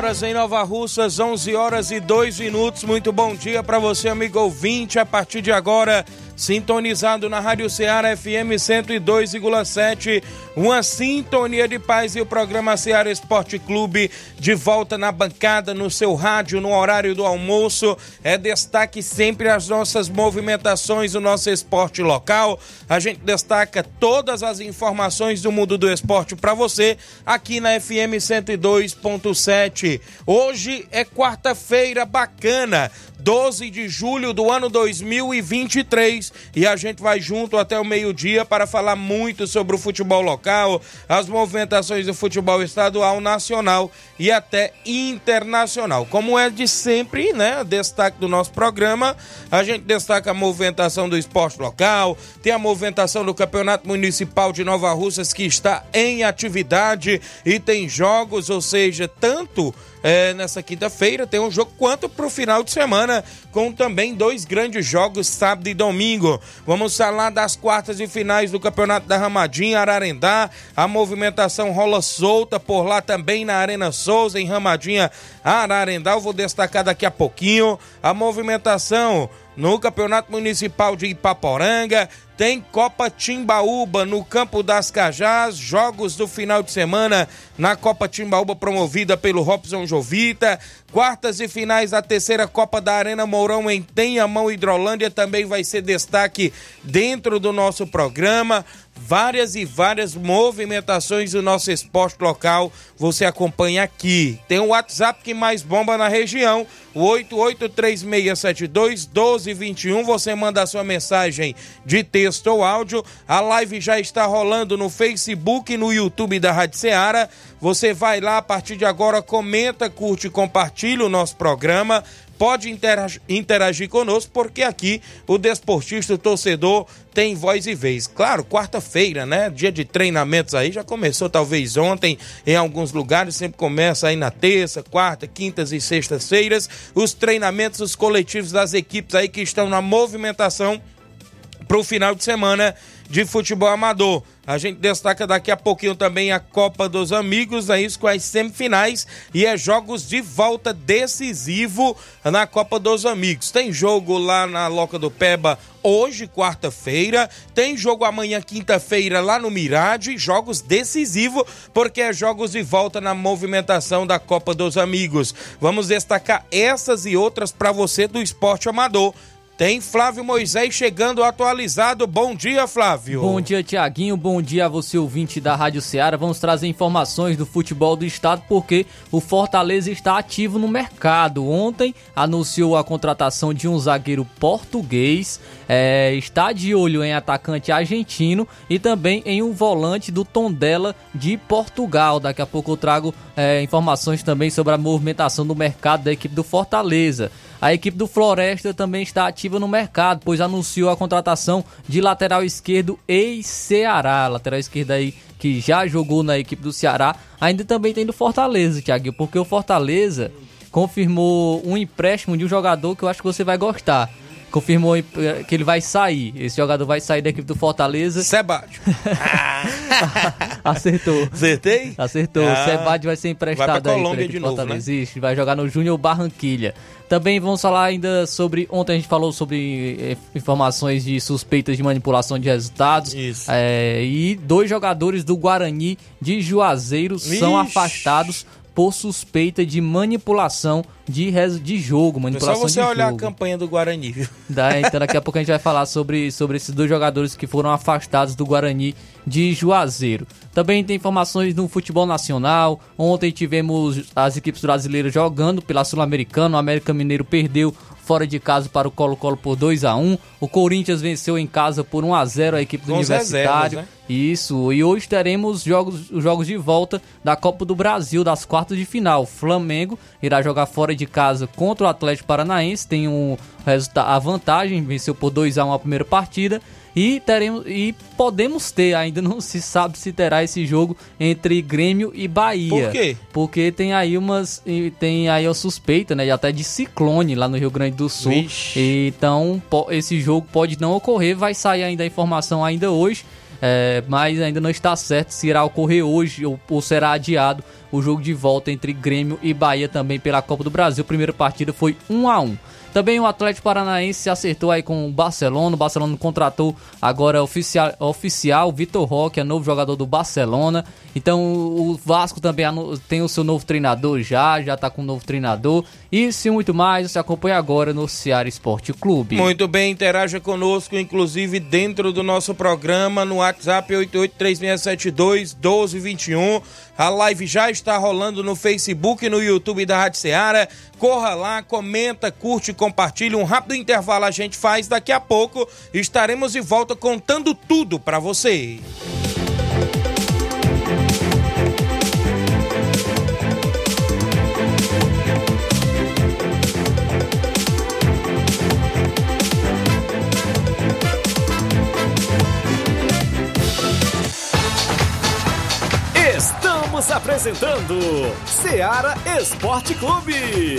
Horas em Nova Russas, 11 horas e 2 minutos. Muito bom dia para você, amigo ouvinte. A partir de agora, sintonizado na Rádio Ceará FM 102,7, uma sintonia de paz e o programa Ceará Esporte Clube de volta na bancada, no seu rádio, no horário do almoço. É destaque sempre as nossas movimentações, o nosso esporte local. A gente destaca todas as informações do mundo do esporte para você aqui na FM 102.7. Hoje é quarta-feira bacana. 12 de julho do ano 2023 e a gente vai junto até o meio-dia para falar muito sobre o futebol local, as movimentações do futebol estadual, nacional e até internacional. Como é de sempre, né? Destaque do nosso programa, a gente destaca a movimentação do esporte local, tem a movimentação do Campeonato Municipal de Nova Russas que está em atividade e tem jogos, ou seja, tanto é, nessa quinta-feira. Tem um jogo quanto para o final de semana, com também dois grandes jogos, sábado e domingo. Vamos falar das quartas e finais do Campeonato da Ramadinha, Ararendá. A movimentação rola solta por lá também na Arena Souza, em Ramadinha, Ararendá. Eu vou destacar daqui a pouquinho a movimentação no Campeonato Municipal de Ipaporanga. Tem Copa Timbaúba no Campo das Cajás, jogos do final de semana na Copa Timbaúba promovida pelo Robson Jovita. Quartas e finais da terceira Copa da Arena Mourão em Tenhamão, Hidrolândia também vai ser destaque dentro do nosso programa várias e várias movimentações do nosso esporte local. Você acompanha aqui. Tem o WhatsApp que mais bomba na região, o 8836721221. Você manda a sua mensagem de texto ou áudio. A live já está rolando no Facebook e no YouTube da Rádio Ceará. Você vai lá a partir de agora, comenta, curte e compartilha o nosso programa pode interagir, conosco, porque aqui o desportista, o torcedor, tem voz e vez. Claro, quarta-feira, né? Dia de treinamentos aí, já começou talvez ontem em alguns lugares, sempre começa aí na terça, quarta, quintas e sextas-feiras, os treinamentos, os coletivos das equipes aí que estão na movimentação para o final de semana de futebol amador. A gente destaca daqui a pouquinho também a Copa dos Amigos, é isso com as semifinais e é jogos de volta decisivo na Copa dos Amigos. Tem jogo lá na Loca do Peba hoje, quarta-feira, tem jogo amanhã, quinta-feira, lá no Mirade, jogos decisivos, porque é jogos de volta na movimentação da Copa dos Amigos. Vamos destacar essas e outras para você do esporte amador. Tem Flávio Moisés chegando atualizado. Bom dia, Flávio. Bom dia, Tiaguinho. Bom dia a você, ouvinte da Rádio Ceará. Vamos trazer informações do futebol do estado, porque o Fortaleza está ativo no mercado. Ontem anunciou a contratação de um zagueiro português, é, está de olho em atacante argentino e também em um volante do Tondela de Portugal. Daqui a pouco eu trago é, informações também sobre a movimentação do mercado da equipe do Fortaleza. A equipe do Floresta também está ativa no mercado, pois anunciou a contratação de lateral esquerdo ex-Ceará. Lateral esquerdo aí que já jogou na equipe do Ceará. Ainda também tem do Fortaleza, Thiago, porque o Fortaleza confirmou um empréstimo de um jogador que eu acho que você vai gostar. Confirmou que ele vai sair. Esse jogador vai sair da equipe do Fortaleza. Sebádio. Acertou. Acertei? Acertou. Ah, Sebádio vai ser emprestado vai pra Colômbia aí de novo, Fortaleza. Né? vai jogar no Júnior Barranquilha. Também vamos falar ainda sobre. Ontem a gente falou sobre eh, informações de suspeitas de manipulação de resultados. Isso. É, e dois jogadores do Guarani de Juazeiro Ixi. são afastados por suspeita de manipulação de, de jogo, manipulação de jogo. Só você olhar a campanha do Guarani, viu? Da, então daqui a pouco a gente vai falar sobre, sobre esses dois jogadores que foram afastados do Guarani de Juazeiro. Também tem informações no futebol nacional. Ontem tivemos as equipes brasileiras jogando pela Sul-Americana. O América Mineiro perdeu fora de casa para o Colo-Colo por 2 a 1 O Corinthians venceu em casa por 1 a 0 a equipe do Universitário. Reservas, né? Isso, e hoje teremos jogos, os jogos de volta da Copa do Brasil, das quartas de final. Flamengo irá jogar fora de casa contra o Atlético Paranaense, tem um resultado, a vantagem, venceu por 2 a 1 a primeira partida. E teremos e podemos ter, ainda não se sabe se terá esse jogo entre Grêmio e Bahia. Por quê? Porque tem aí umas tem aí a suspeita, né, até de ciclone lá no Rio Grande do Sul. Vixe. Então, esse jogo pode não ocorrer, vai sair ainda a informação ainda hoje. É, mas ainda não está certo se irá ocorrer hoje ou, ou, será adiado o jogo de volta entre Grêmio e Bahia também pela Copa do Brasil. Primeira partida foi 1 a 1 também o Atlético Paranaense se acertou aí com o Barcelona. O Barcelona contratou agora oficial, oficial Vitor Roque, é novo jogador do Barcelona. Então o Vasco também tem o seu novo treinador já, já tá com um novo treinador. E muito mais, você acompanha agora no Ceará Esporte Clube. Muito bem, interaja conosco, inclusive dentro do nosso programa no WhatsApp 8836721221. A live já está rolando no Facebook e no YouTube da Rádio Ceará. Corra lá, comenta, curte, compartilha. Um rápido intervalo a gente faz. Daqui a pouco estaremos de volta contando tudo para você. Estamos apresentando Seara Esporte Clube.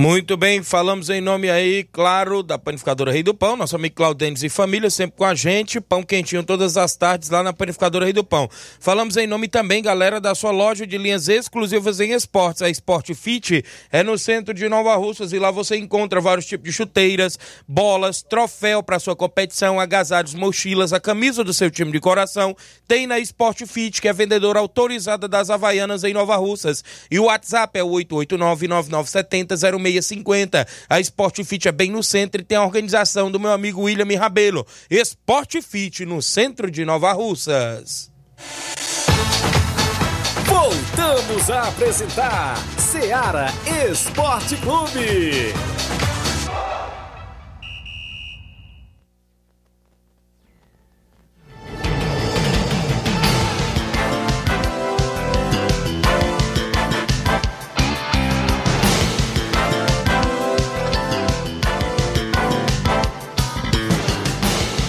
Muito bem, falamos em nome aí, claro, da Panificadora Rei do Pão, nosso amigo Claudênis e família, sempre com a gente, pão quentinho todas as tardes lá na Panificadora Rei do Pão. Falamos em nome também, galera, da sua loja de linhas exclusivas em esportes, a Sport Fit é no centro de Nova Russas e lá você encontra vários tipos de chuteiras, bolas, troféu para sua competição, agasalhos, mochilas, a camisa do seu time de coração, tem na Sport Fit, que é vendedora autorizada das Havaianas em Nova Russas. E o WhatsApp é o 889 9970 650. A Sport Fit é bem no centro e tem a organização do meu amigo William Rabelo. Sport Fit no centro de Nova Russas. Voltamos a apresentar Seara Esporte Clube.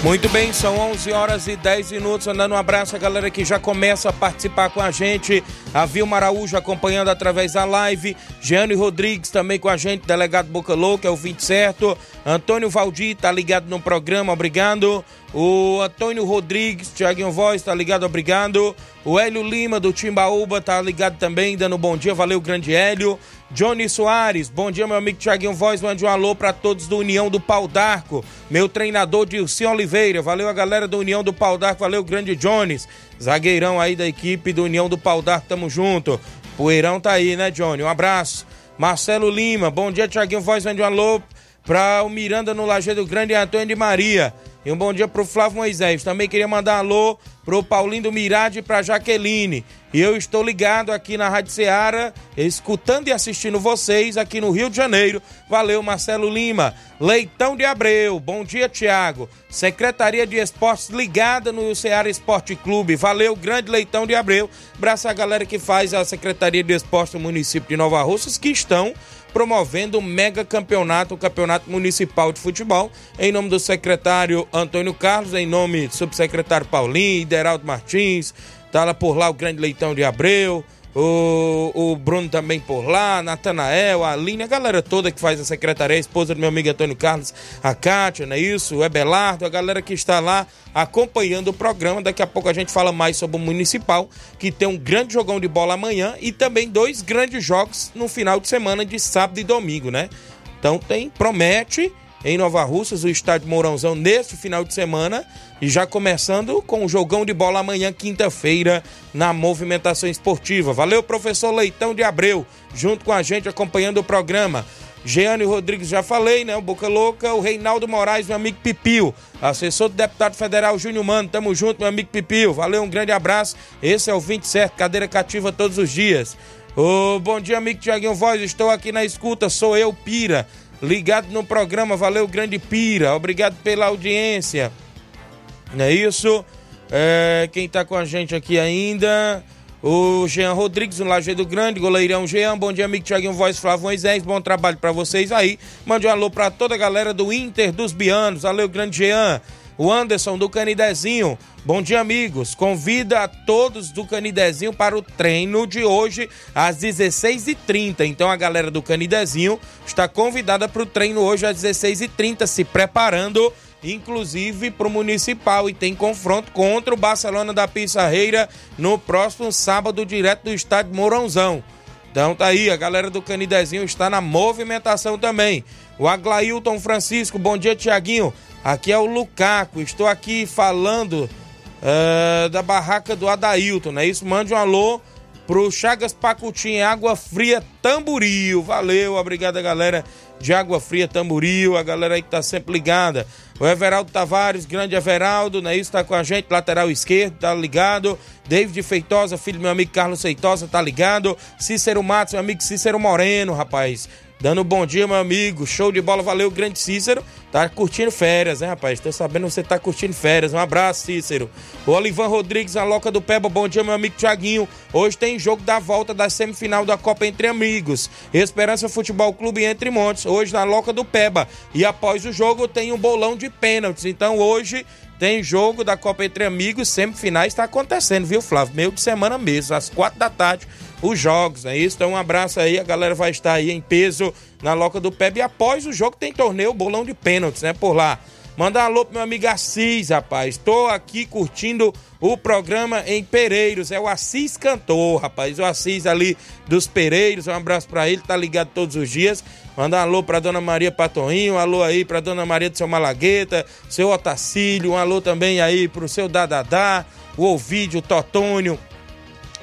Muito bem, são 11 horas e 10 minutos. Andando um abraço a galera que já começa a participar com a gente. A Vilma Araújo acompanhando através da live. Jeane Rodrigues também com a gente, delegado Boca Louca, é o 20 certo. Antônio Valdir tá ligado no programa, obrigado. O Antônio Rodrigues, Tiaguinho Voz, tá ligado, obrigado. O Hélio Lima do Timbaúba tá ligado também, dando um bom dia, valeu, grande Hélio. Johnny Soares, bom dia, meu amigo Tiaguinho Voz. Mande um alô para todos do União do Pau d'Arco. Meu treinador Dilson Oliveira. Valeu a galera do União do Pau d'Arco. Valeu, grande Jones. Zagueirão aí da equipe do União do Pau d'Arco. Tamo junto. Poeirão tá aí, né, Johnny? Um abraço. Marcelo Lima, bom dia, Tiaguinho Voz, mande um alô para o Miranda no Lajeado Grande Antônio de Maria. E um bom dia pro Flávio Moisés. Também queria mandar um alô pro Paulinho do Mirade e pra Jaqueline. E eu estou ligado aqui na Rádio Ceará, escutando e assistindo vocês aqui no Rio de Janeiro. Valeu, Marcelo Lima. Leitão de Abreu, bom dia, Tiago. Secretaria de Esportes ligada no Ceará Esporte Clube. Valeu, grande Leitão de Abreu. Abraço a galera que faz a Secretaria de Esportes do município de Nova Russas, que estão promovendo o mega campeonato, o campeonato municipal de futebol, em nome do secretário Antônio Carlos, em nome do subsecretário Paulinho, Ideraldo Martins, tá lá por lá o grande Leitão de Abreu, o, o Bruno também por lá, Natanael, a Aline, a galera toda que faz a secretaria, a esposa do meu amigo Antônio Carlos, a Kátia, não é isso? O Ebelardo, a galera que está lá acompanhando o programa. Daqui a pouco a gente fala mais sobre o Municipal, que tem um grande jogão de bola amanhã e também dois grandes jogos no final de semana de sábado e domingo, né? Então tem, promete em Nova Russas, o estádio Mourãozão, neste final de semana. E já começando com o jogão de bola amanhã, quinta-feira, na movimentação esportiva. Valeu, professor Leitão de Abreu, junto com a gente acompanhando o programa. Jeane Rodrigues, já falei, né? O Boca Louca, o Reinaldo Moraes, meu amigo Pipio, assessor do deputado federal Júnior Mano, tamo junto, meu amigo Pipio. Valeu, um grande abraço. Esse é o 27, cadeira cativa todos os dias. Ô, bom dia, amigo Tiaguinho Voz, estou aqui na escuta, sou eu, Pira ligado no programa. Valeu, grande Pira. Obrigado pela audiência. Não é isso? É, quem tá com a gente aqui ainda? O Jean Rodrigues, no Lajeado Grande, goleirão Jean. Bom dia, amigo Tiaguinho Voz, Flávio Moisés. Bom trabalho para vocês aí. Mande um alô para toda a galera do Inter dos Bianos. Valeu, grande Jean. O Anderson do Canidezinho. Bom dia, amigos. Convida a todos do Canidezinho para o treino de hoje às 16h30. Então a galera do Canidezinho está convidada para o treino hoje às 16h30, se preparando inclusive para o Municipal e tem confronto contra o Barcelona da Pissarreira no próximo sábado, direto do estádio Mourãozão. Então tá aí, a galera do Canidezinho está na movimentação também. O Aglailton Francisco, bom dia, Tiaguinho. Aqui é o Lucaco, estou aqui falando uh, da barraca do Adailton, não é isso? Mande um alô pro Chagas Pacutim, Água Fria Tamboril. Valeu, obrigado galera de Água Fria Tamboril, a galera aí que tá sempre ligada. O Everaldo Tavares, grande Everaldo, não é isso? Tá com a gente, lateral esquerdo, tá ligado. David Feitosa, filho do meu amigo Carlos Feitosa, tá ligado. Cícero Matos, meu amigo Cícero Moreno, rapaz. Dando bom dia, meu amigo. Show de bola, valeu, grande Cícero. Tá curtindo férias, né, rapaz? Tô sabendo que você tá curtindo férias. Um abraço, Cícero. O Olivan Rodrigues, a Loca do Peba. Bom dia, meu amigo Tiaguinho. Hoje tem jogo da volta da semifinal da Copa Entre Amigos. Esperança Futebol Clube Entre Montes. Hoje na Loca do Peba. E após o jogo tem um bolão de pênaltis. Então hoje tem jogo da Copa Entre Amigos. Semifinais está acontecendo, viu, Flávio? Meio de semana mesmo, às quatro da tarde os jogos, é isso? Então um abraço aí, a galera vai estar aí em peso na Loca do Peb. E após o jogo tem torneio bolão de pênaltis, né? Por lá. Mandar um alô pro meu amigo Assis, rapaz. Tô aqui curtindo o programa em Pereiros. É o Assis Cantor, rapaz. O Assis ali dos Pereiros. Um abraço para ele, tá ligado todos os dias. Mandar um alô pra Dona Maria Patoinho, um alô aí pra Dona Maria do seu Malagueta, seu Otacílio, um alô também aí pro seu Dadadá, o Ovídio, o Totônio,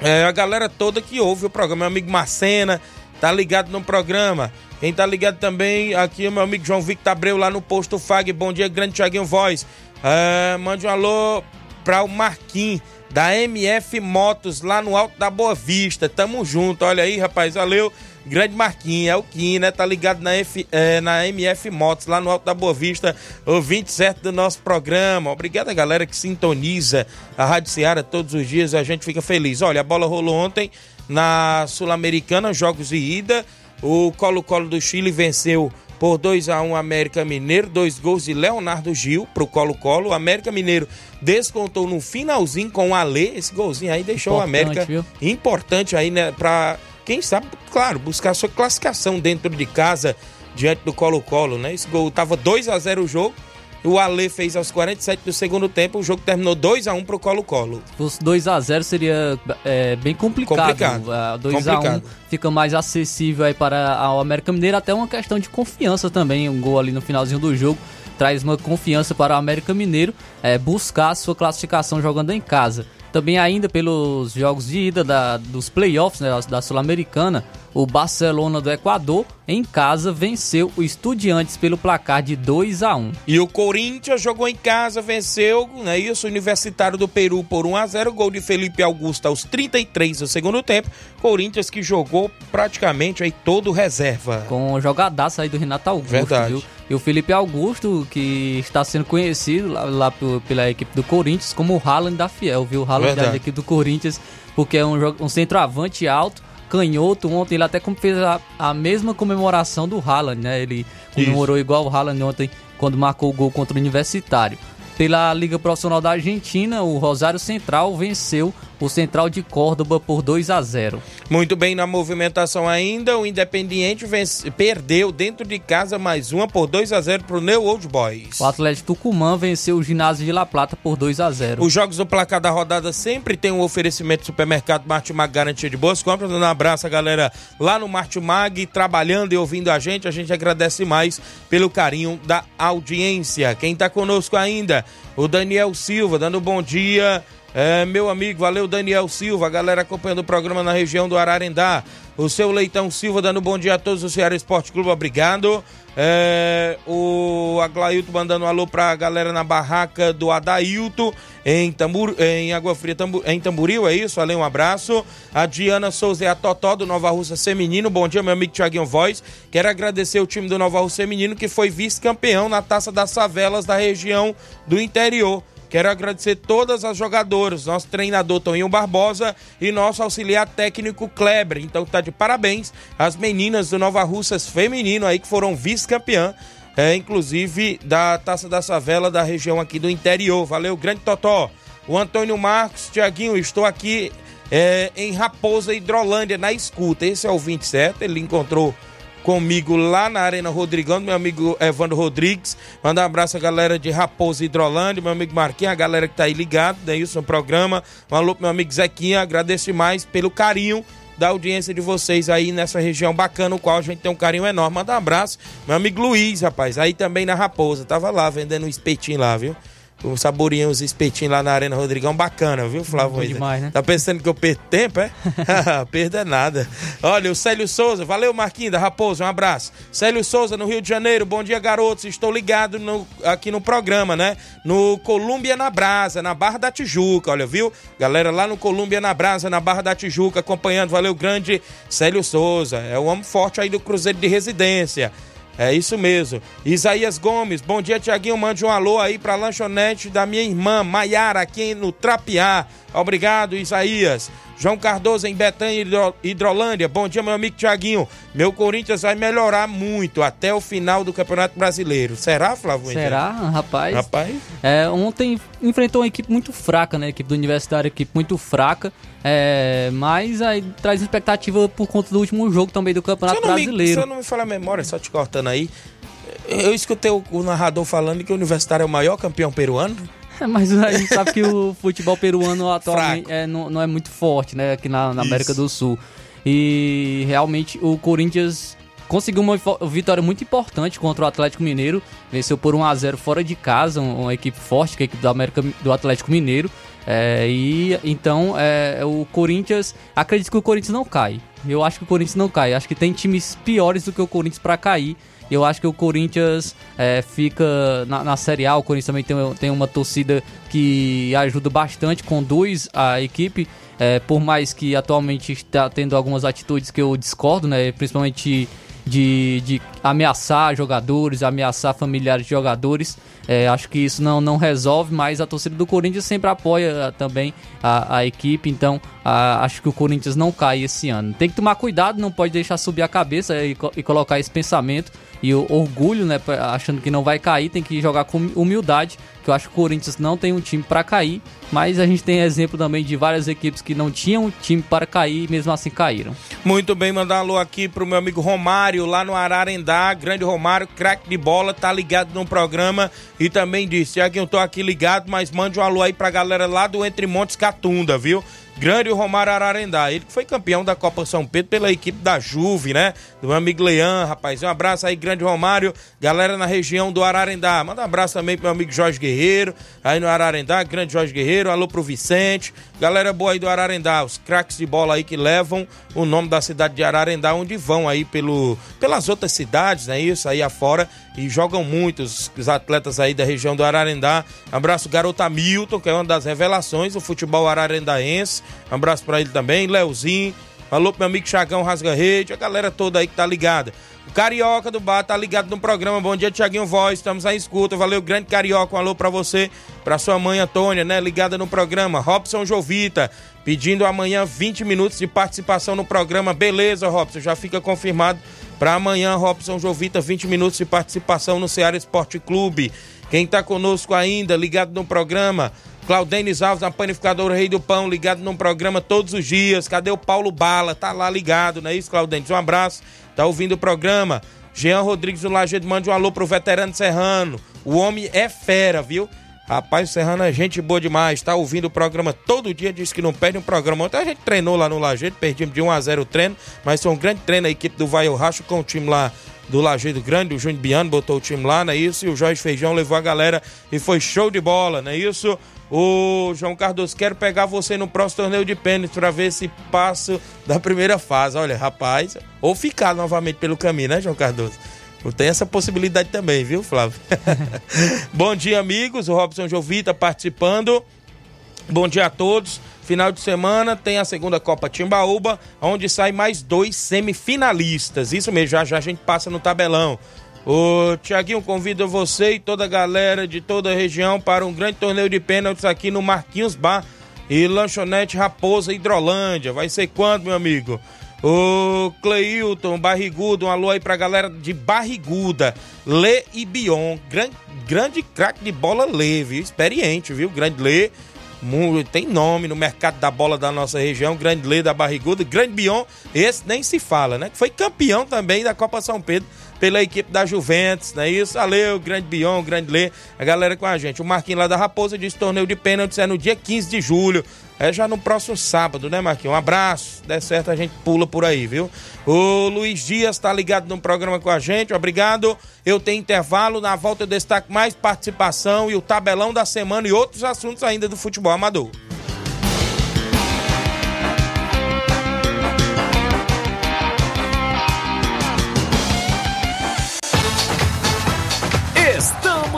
é, a galera toda que ouve o programa, meu amigo Marcena, tá ligado no programa. Quem tá ligado também aqui é o meu amigo João Victor Abreu lá no posto FAG. Bom dia, grande Thiaguinho Voz. É, mande um alô para o Marquinhos da MF Motos lá no Alto da Boa Vista. Tamo junto, olha aí, rapaz, valeu. Grande Marquinhos, é o Kim, né? Tá ligado na, F, é, na MF Motos, lá no Alto da Boa Vista, o 27 do nosso programa. Obrigado a galera que sintoniza a Rádio Seara todos os dias, a gente fica feliz. Olha, a bola rolou ontem na Sul-Americana, jogos de ida. O Colo-Colo do Chile venceu por 2 a 1 América Mineiro, dois gols de Leonardo Gil pro Colo-Colo. O América Mineiro descontou no finalzinho com o Alê, esse golzinho aí deixou importante, o América viu? importante aí, né, para quem sabe, claro, buscar sua classificação dentro de casa diante do Colo-Colo, né? Esse gol tava 2 a 0 o jogo. O Ale fez aos 47 do segundo tempo, o jogo terminou 2 a 1 pro Colo-Colo. Se fosse 2 a 0 seria é, bem complicado. Complicado. 2 complicado. a 1 fica mais acessível aí para o América Mineiro, até uma questão de confiança também, um gol ali no finalzinho do jogo traz uma confiança para o América Mineiro é, buscar a sua classificação jogando em casa. Também ainda pelos jogos de ida da, dos playoffs né, da Sul-Americana, o Barcelona do Equador, em casa, venceu o Estudiantes pelo placar de 2 a 1 E o Corinthians jogou em casa, venceu, né, isso, o Universitário do Peru por 1 a 0 gol de Felipe Augusto aos 33 do segundo tempo. Corinthians que jogou praticamente aí todo reserva. Com jogadaça aí do Renato Augusto, Verdade. viu? E o Felipe Augusto, que está sendo conhecido lá, lá pela equipe do Corinthians como o Haaland da Fiel, viu? O Haaland da equipe do Corinthians, porque é um, um centroavante alto, canhoto. Ontem ele até fez a, a mesma comemoração do Haaland, né? Ele comemorou Isso. igual o Haaland ontem quando marcou o gol contra o Universitário. Pela Liga Profissional da Argentina, o Rosário Central venceu o Central de Córdoba por 2 a 0. Muito bem na movimentação ainda, o Independiente vence, perdeu dentro de casa mais uma por 2 a 0 para o New Old Boys. O Atlético Tucumã venceu o Ginásio de La Plata por 2 a 0. Os jogos do placar da rodada sempre tem um oferecimento do supermercado Martimag garantia de boas compras. Um abraço a galera lá no Martimag trabalhando e ouvindo a gente. A gente agradece mais pelo carinho da audiência. Quem está conosco ainda? O Daniel Silva dando bom dia é, meu amigo, valeu Daniel Silva, galera acompanhando o programa na região do Ararendá. O seu Leitão Silva dando bom dia a todos do Ceará Esporte Clube, obrigado. É, o Aglailton mandando um alô pra galera na barraca do Adailto em, Tambur, em Água Fria, Tambur, em Tamburil, é isso? Valeu, um abraço. A Diana Souza e a Totó do Nova Russa Feminino. Bom dia, meu amigo Tiaguinho Voz. Quero agradecer o time do Nova Russa Feminino que foi vice-campeão na Taça das Favelas da região do interior. Quero agradecer todas as jogadoras, nosso treinador Toninho Barbosa e nosso auxiliar técnico Kleber. Então tá de parabéns as meninas do Nova Russas Feminino aí que foram vice-campeã, é, inclusive da Taça da Savela da região aqui do interior. Valeu, grande Totó. O Antônio Marcos, Tiaguinho, estou aqui é, em Raposa Hidrolândia na escuta. Esse é o 27, ele encontrou comigo lá na Arena Rodrigão, meu amigo Evandro Rodrigues. Mandar um abraço à galera de Raposa Hidrolândia, meu amigo Marquinhos, a galera que tá aí ligado, né, no programa. Um alô pro meu amigo Zequinha, agradeço mais pelo carinho da audiência de vocês aí nessa região bacana, o qual a gente tem um carinho enorme. Manda um abraço, meu amigo Luiz, rapaz, aí também na Raposa, tava lá vendendo um espetinho lá, viu? Um saborinho, os espetinhos lá na Arena Rodrigão, bacana, viu, Flávio? demais, né? Tá pensando que eu perco tempo, é? Perda nada. Olha, o Célio Souza, valeu Marquinhos da Raposa, um abraço. Célio Souza, no Rio de Janeiro, bom dia, garotos. Estou ligado no, aqui no programa, né? No Colômbia na Brasa, na Barra da Tijuca, olha, viu? Galera lá no Colômbia na Brasa, na Barra da Tijuca, acompanhando, valeu, grande Célio Souza. É o homem forte aí do Cruzeiro de Residência. É isso mesmo. Isaías Gomes, bom dia, Tiaguinho. Mande um alô aí pra lanchonete da minha irmã, Maiara, aqui no Trapiá. Obrigado, Isaías. João Cardoso em Betânia, Hidrolândia. Bom dia, meu amigo Tiaguinho. Meu Corinthians vai melhorar muito até o final do Campeonato Brasileiro. Será, Flávio? Será, rapaz? Rapaz. É, ontem enfrentou uma equipe muito fraca, né? A equipe do Universitário, equipe muito fraca. É, mas aí traz expectativa por conta do último jogo também do Campeonato Brasileiro. Me, se eu não me falar a memória, só te cortando aí. Eu escutei o, o narrador falando que o Universitário é o maior campeão peruano. Mas a gente sabe que o futebol peruano atualmente é, não, não, é muito forte, né? Aqui na, na América do Sul. E realmente o Corinthians conseguiu uma vitória muito importante contra o Atlético Mineiro. Venceu por 1 a 0 fora de casa, uma equipe forte, que é a equipe do, América, do Atlético Mineiro. É, e então é, o Corinthians. Acredito que o Corinthians não cai. Eu acho que o Corinthians não cai. Acho que tem times piores do que o Corinthians para cair. Eu acho que o Corinthians é, fica na, na, Série A. O Corinthians também tem, tem uma torcida que ajuda bastante, conduz a equipe. É, por mais que atualmente está tendo algumas atitudes que eu discordo, né? Principalmente de, de ameaçar jogadores, ameaçar familiares de jogadores. É, acho que isso não, não resolve, mas a torcida do Corinthians sempre apoia também a, a equipe, então a, acho que o Corinthians não cai esse ano. Tem que tomar cuidado, não pode deixar subir a cabeça e, e colocar esse pensamento e o orgulho, né, achando que não vai cair, tem que jogar com humildade, que eu acho que o Corinthians não tem um time para cair, mas a gente tem exemplo também de várias equipes que não tinham time para cair e mesmo assim caíram. Muito bem, mandar um alô aqui pro meu amigo Romário, lá no Ararendá, grande Romário, craque de bola, tá ligado no programa e também disse, que eu tô aqui ligado, mas mande um alô aí pra galera lá do Entre Montes Catunda, viu? Grande Romário Ararendá, ele que foi campeão da Copa São Pedro pela equipe da Juve, né? Do meu amigo Leão, rapaz. Um abraço aí, grande Romário, galera na região do Ararendá. Manda um abraço também pro meu amigo Jorge Guerreiro, aí no Ararendá, grande Jorge Guerreiro. Alô pro Vicente, galera boa aí do Ararendá, os craques de bola aí que levam o nome da cidade de Ararendá, onde vão aí pelo, pelas outras cidades, né? Isso aí afora e jogam muitos os atletas aí da região do Ararendá. Abraço garoto Hamilton, que é uma das revelações do futebol ararendaense. Um abraço para ele também, Leozinho. Alô pro meu amigo Chagão Rasga Rede, a galera toda aí que tá ligada. O Carioca do Bar tá ligado no programa. Bom dia, Tiaguinho Voz. Estamos à escuta. Valeu, grande Carioca. Um alô pra você, pra sua mãe Antônia, né? Ligada no programa. Robson Jovita, pedindo amanhã 20 minutos de participação no programa. Beleza, Robson. Já fica confirmado para amanhã, Robson Jovita, 20 minutos de participação no Ceará Esporte Clube. Quem tá conosco ainda, ligado no programa, Claudenis Alves, na panificadora Rei do Pão, ligado no programa todos os dias. Cadê o Paulo Bala? Tá lá ligado, não é isso, Claudenis? Um abraço, tá ouvindo o programa. Jean Rodrigues do Lajeado, mande um alô pro veterano Serrano. O homem é fera, viu? Rapaz, Serrano é gente boa demais, tá ouvindo o programa todo dia, diz que não perde um programa. Ontem a gente treinou lá no Lajeado, perdemos de 1 a 0 o treino, mas foi um grande treino a equipe do Vai Racho com o time lá do Lajeado Grande, o Júnior Biano botou o time lá, não é isso? E o Jorge Feijão levou a galera e foi show de bola, não é isso? O João Cardoso, quero pegar você no próximo torneio de pênalti para ver se passo da primeira fase. Olha, rapaz, ou ficar novamente pelo caminho, né, João Cardoso? Tem essa possibilidade também, viu, Flávio? Bom dia, amigos. O Robson Jovita participando. Bom dia a todos. Final de semana tem a segunda Copa Timbaúba, onde sai mais dois semifinalistas. Isso mesmo, já já a gente passa no tabelão. O Tiaguinho convida você e toda a galera de toda a região para um grande torneio de pênaltis aqui no Marquinhos Bar e Lanchonete Raposa Hidrolândia. Vai ser quando, meu amigo? O Cleilton, Barrigudo, um alô aí pra galera de Barriguda. Lê e Bion, grande, grande craque de bola Lê, viu? Experiente, viu? Grande Lê. Tem nome no mercado da bola da nossa região, Grande Lê da Barriguda, Grande Bion, esse nem se fala, né? Foi campeão também da Copa São Pedro pela equipe da Juventus, não é isso? Valeu, grande Bion, grande Lê, a galera com a gente. O Marquinhos lá da Raposa disse torneio de pênaltis é no dia 15 de julho. É já no próximo sábado, né, Marquinhos? Um abraço. Der certo, a gente pula por aí, viu? O Luiz Dias tá ligado no programa com a gente. Obrigado. Eu tenho intervalo. Na volta eu destaco mais participação e o tabelão da semana e outros assuntos ainda do futebol amador.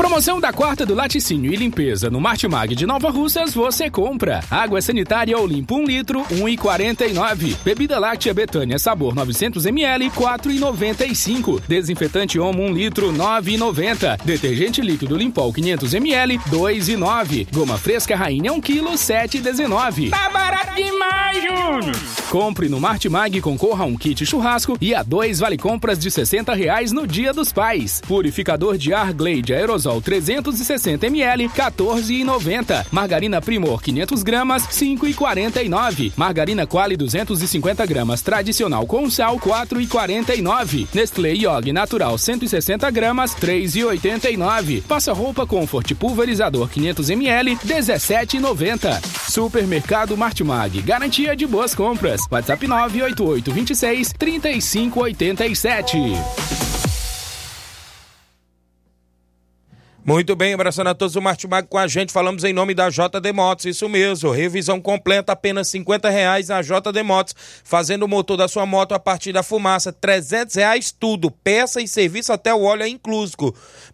Promoção da quarta do laticínio e limpeza no Martimag de Nova Russas, você compra. Água sanitária Olimpo 1 litro, 1,49. Bebida láctea Betânia sabor 900ml, 4,95. Desinfetante Omo 1 litro, 9,90. Detergente líquido Limpol 500ml, 2,9. Goma fresca Rainha 1 kg, 7,19. Tá barato demais, Júnior! Compre no Martimag e concorra a um kit churrasco e a dois vale compras de 60 reais no Dia dos Pais. Purificador de ar Glade Aerosol 360 ml, 14,90. Margarina Primor 500 gramas, 5,49. Margarina Quali 250 gramas tradicional com sal, 4,49. Nestlé Yog Natural 160 gramas, 3,89. Passa roupa Comfort pulverizador 500 ml, 17,90. Supermercado Martimag, garantia de boas compras. WhatsApp 988 26 3587. Muito bem, abraçando a todos o Martimag com a gente, falamos em nome da JD Motos, isso mesmo, revisão completa, apenas 50 reais na JD Motos, fazendo o motor da sua moto a partir da fumaça, 300 reais tudo, peça e serviço até o óleo é incluso.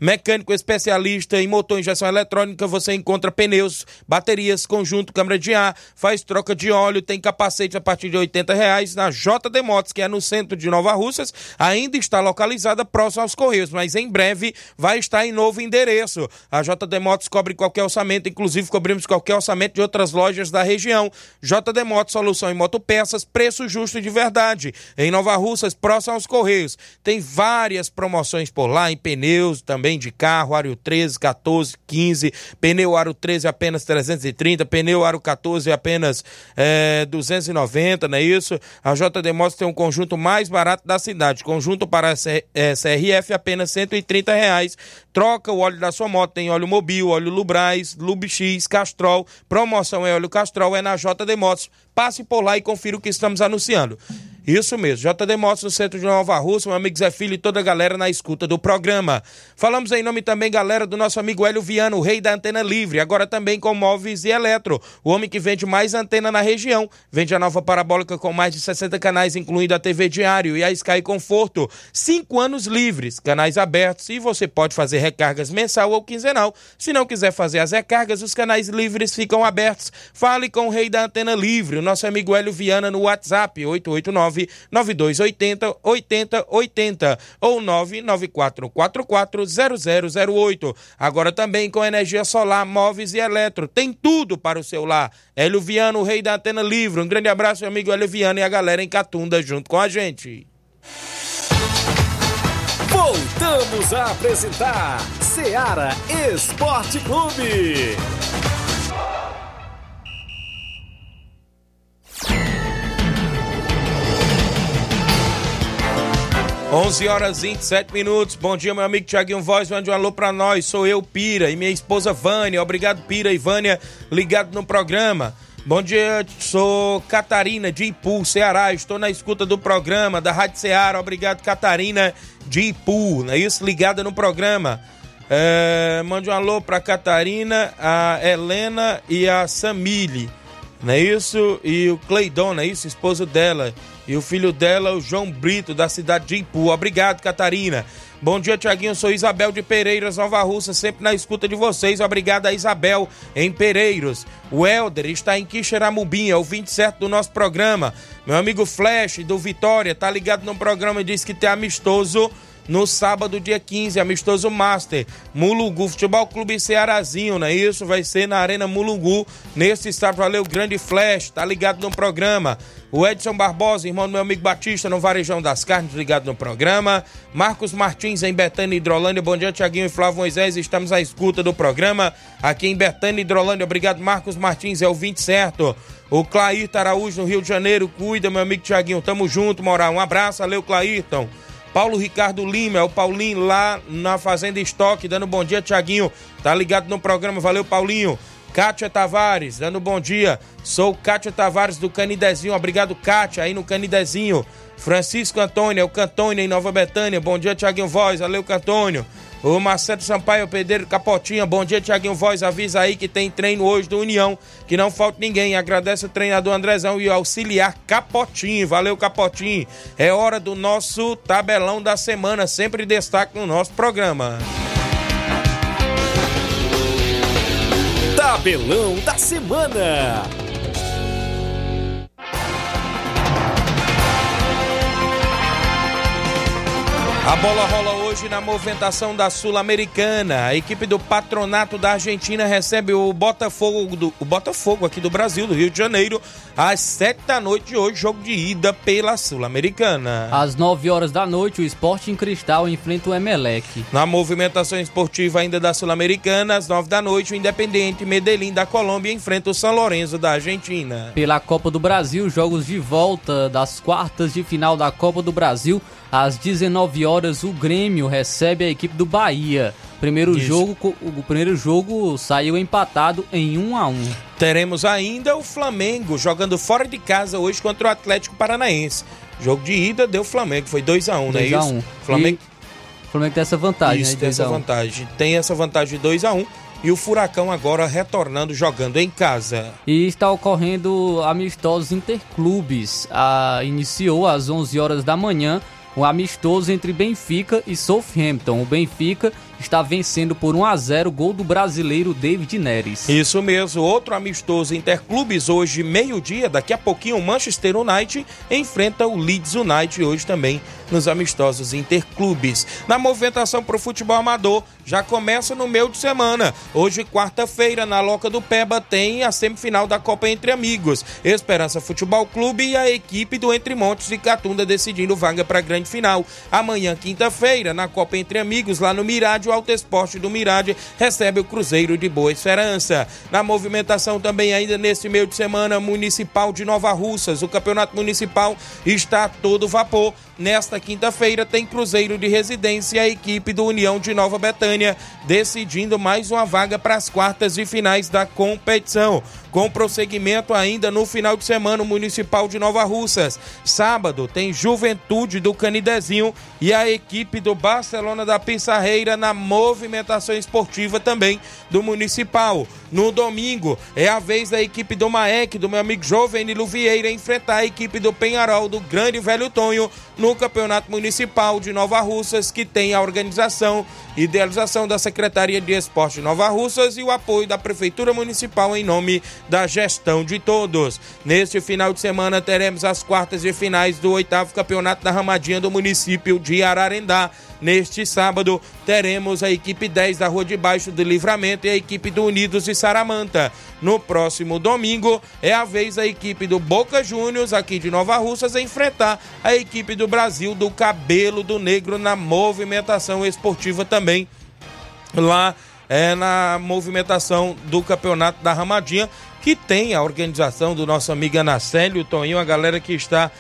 Mecânico especialista em motor injeção eletrônica, você encontra pneus, baterias, conjunto, câmara de ar, faz troca de óleo, tem capacete a partir de 80 reais na JD Motos, que é no centro de Nova Russas, ainda está localizada próximo aos Correios, mas em breve vai estar em novo endereço preço. A JD Motos cobre qualquer orçamento, inclusive cobrimos qualquer orçamento de outras lojas da região. JD Motos, solução em motopeças, preço justo de verdade. Em Nova Russas, próximo aos Correios. Tem várias promoções por lá em pneus, também de carro, aro 13, 14, 15. Pneu aro 13 apenas 330, pneu aro 14 apenas é, 290, não é isso? A JD Motos tem um conjunto mais barato da cidade. Conjunto para CRF apenas 130 reais. Troca o óleo da sua moto, tem óleo Mobil, óleo Lubrais, Lubix, Castrol. Promoção é óleo Castrol, é na JD Motos. Passe por lá e confira o que estamos anunciando. Isso mesmo, JD Motos no centro de Nova Rússia, meu amigo Zé Filho e toda a galera na escuta do programa. Falamos em nome também, galera, do nosso amigo Hélio Viano, o rei da antena livre, agora também com móveis e eletro, o homem que vende mais antena na região. Vende a nova parabólica com mais de 60 canais, incluindo a TV Diário e a Sky Conforto. Cinco anos livres, canais abertos e você pode fazer recargas mensal ou quinzenal. Se não quiser fazer as recargas, os canais livres ficam abertos. Fale com o rei da antena livre, o nosso amigo Hélio Viana no WhatsApp, 889 9280 8080 ou 994440008. Agora também com energia solar, móveis e eletro. Tem tudo para o seu lar. Hélio Viano, o rei da antena livre. Um grande abraço, meu amigo Hélio Viano e a galera em Catunda junto com a gente. Voltamos a apresentar Seara Esporte Clube. 11 horas e 27 minutos. Bom dia, meu amigo Tiaguinho Voz. Mande um alô pra nós. Sou eu, Pira, e minha esposa Vânia. Obrigado, Pira e Vânia, ligado no programa. Bom dia, sou Catarina de Ipu, Ceará. Estou na escuta do programa da Rádio Ceará. Obrigado, Catarina de Ipu. Não é isso? Ligada no programa. É, mande um alô pra Catarina, a Helena e a Samile. Não é isso? E o Cleidon, não é isso? Esposo dela. E o filho dela, o João Brito, da cidade de Ipu. Obrigado, Catarina. Bom dia, Tiaguinho. Sou Isabel de Pereiras, Nova Russa, sempre na escuta de vocês. Obrigado a Isabel em Pereiros. O Helder está em Quixeramobim, é o 27 do nosso programa. Meu amigo Flash, do Vitória, tá ligado no programa e diz que tem amistoso no sábado, dia 15, amistoso Master, Mulungu, Futebol Clube Cearazinho, não é isso? Vai ser na Arena Mulungu, nesse estado, valeu, grande flash, tá ligado no programa. O Edson Barbosa, irmão do meu amigo Batista, no Varejão das Carnes, ligado no programa. Marcos Martins, em Betânia, Hidrolândia. Bom dia, Tiaguinho e Flávio Moisés. Estamos à escuta do programa aqui em Betânia, Hidrolândia. Obrigado, Marcos Martins, é o 20 certo. O Clairton Araújo, no Rio de Janeiro. Cuida, meu amigo Tiaguinho. Tamo junto, moral. Um abraço, valeu, Clairton. Paulo Ricardo Lima, é o Paulinho lá na Fazenda Estoque, dando bom dia, Tiaguinho. Tá ligado no programa, valeu, Paulinho. Kátia Tavares, dando bom dia. Sou Kátia Tavares do Canidezinho. Obrigado, Kátia, aí no Canidezinho. Francisco Antônio, é o Cantônio em Nova Betânia. Bom dia, Tiaguinho Voz. Valeu, Cantônio. O Marcelo Sampaio, Pedreiro Capotinha, bom dia, Tiaguinho Voz, avisa aí que tem treino hoje do União, que não falta ninguém. Agradece o treinador Andrezão e o auxiliar Capotinho, valeu Capotinho. É hora do nosso tabelão da semana, sempre destaque no nosso programa. Tabelão da semana. A bola rola hoje na movimentação da Sul-Americana. A equipe do Patronato da Argentina recebe o Botafogo, do, o Botafogo aqui do Brasil, do Rio de Janeiro, às sete da noite de hoje, jogo de ida pela Sul-Americana. Às nove horas da noite, o Esporte em Cristal enfrenta o Emelec. Na movimentação esportiva ainda da Sul-Americana, às nove da noite, o Independente Medellín da Colômbia enfrenta o São Lourenço da Argentina. Pela Copa do Brasil, jogos de volta das quartas de final da Copa do Brasil às 19 horas, o Grêmio recebe a equipe do Bahia. Primeiro jogo, o primeiro jogo saiu empatado em 1 a 1. Teremos ainda o Flamengo jogando fora de casa hoje contra o Atlético Paranaense. Jogo de ida deu Flamengo, foi 2 a 1, 2 não é isso? 1. Flamengo e... Flamengo tem essa vantagem, isso, né? tem essa vantagem. Tem essa vantagem de 2 a 1 e o Furacão agora retornando jogando em casa. E está ocorrendo amistosos interclubes. Ah, iniciou às 11 horas da manhã um amistoso entre Benfica e Southampton. O Benfica está vencendo por 1 a 0 gol do brasileiro David Neres. Isso mesmo, outro amistoso Interclubes hoje meio-dia, daqui a pouquinho o Manchester United enfrenta o Leeds United hoje também nos amistosos Interclubes. Na movimentação para o futebol amador, já começa no meio de semana. Hoje, quarta-feira, na Loca do Peba, tem a semifinal da Copa Entre Amigos. Esperança Futebol Clube e a equipe do Entre Montes e Catunda decidindo vaga para a grande final. Amanhã, quinta-feira, na Copa Entre Amigos, lá no Mirade, o Alto Esporte do Mirade recebe o Cruzeiro de Boa Esperança. Na movimentação também ainda nesse meio de semana, Municipal de Nova Russas. O Campeonato Municipal está todo vapor. Nesta quinta-feira tem Cruzeiro de Residência e a equipe do União de Nova Betânia decidindo mais uma vaga para as quartas de finais da competição. Com prosseguimento ainda no final de semana, o Municipal de Nova Russas. Sábado tem Juventude do Canidezinho e a equipe do Barcelona da Pissarreira na movimentação esportiva também do Municipal. No domingo é a vez da equipe do Maek, do meu amigo Jovenilo Vieira, enfrentar a equipe do Penharol, do Grande Velho Tonho, no Campeonato Municipal de Nova Russas, que tem a organização e idealização da Secretaria de Esporte de Nova Russas e o apoio da Prefeitura Municipal em nome da gestão de todos. Neste final de semana teremos as quartas de finais do oitavo campeonato da Ramadinha do município de Ararendá. Neste sábado teremos a equipe 10 da Rua de Baixo do Livramento e a equipe do Unidos de Saramanta. No próximo domingo é a vez da equipe do Boca Juniors aqui de Nova Russas enfrentar a equipe do Brasil do Cabelo do Negro na movimentação esportiva também lá é, na movimentação do campeonato da Ramadinha, que tem a organização do nosso amigo Anacélio, o Toninho, a galera que está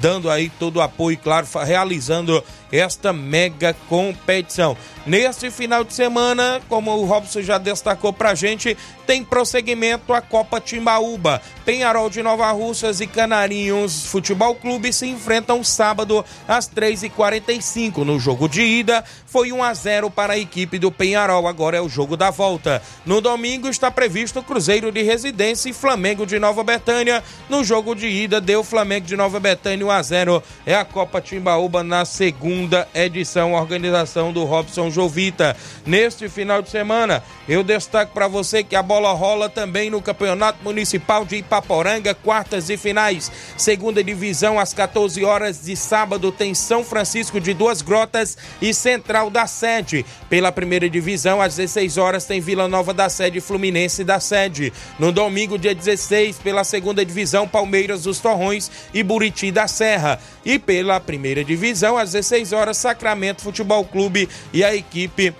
dando aí todo o apoio, claro, realizando esta mega competição. Neste final de semana, como o Robson já destacou pra gente, tem prosseguimento a Copa Timbaúba. Penharol de Nova Russas e Canarinhos Futebol Clube se enfrentam sábado às 3h45. No jogo de ida, foi 1 a 0 para a equipe do Penharol. Agora é o jogo da volta. No domingo está previsto Cruzeiro de Residência e Flamengo de Nova Betânia. No jogo de ida, deu Flamengo de Nova Betânia 1 a 0 É a Copa Timbaúba na segunda edição. Organização do Robson Jovita. Neste final de semana, eu destaco para você que a bola rola também no Campeonato Municipal de Ipaporanga, quartas e finais. Segunda divisão, às 14 horas de sábado, tem São Francisco de Duas Grotas e Central da Sede. Pela primeira divisão, às 16 horas, tem Vila Nova da Sede Fluminense da Sede. No domingo, dia 16, pela segunda divisão, Palmeiras dos Torrões e Buriti da Serra. E pela primeira divisão, às 16 horas, Sacramento Futebol Clube e a equipe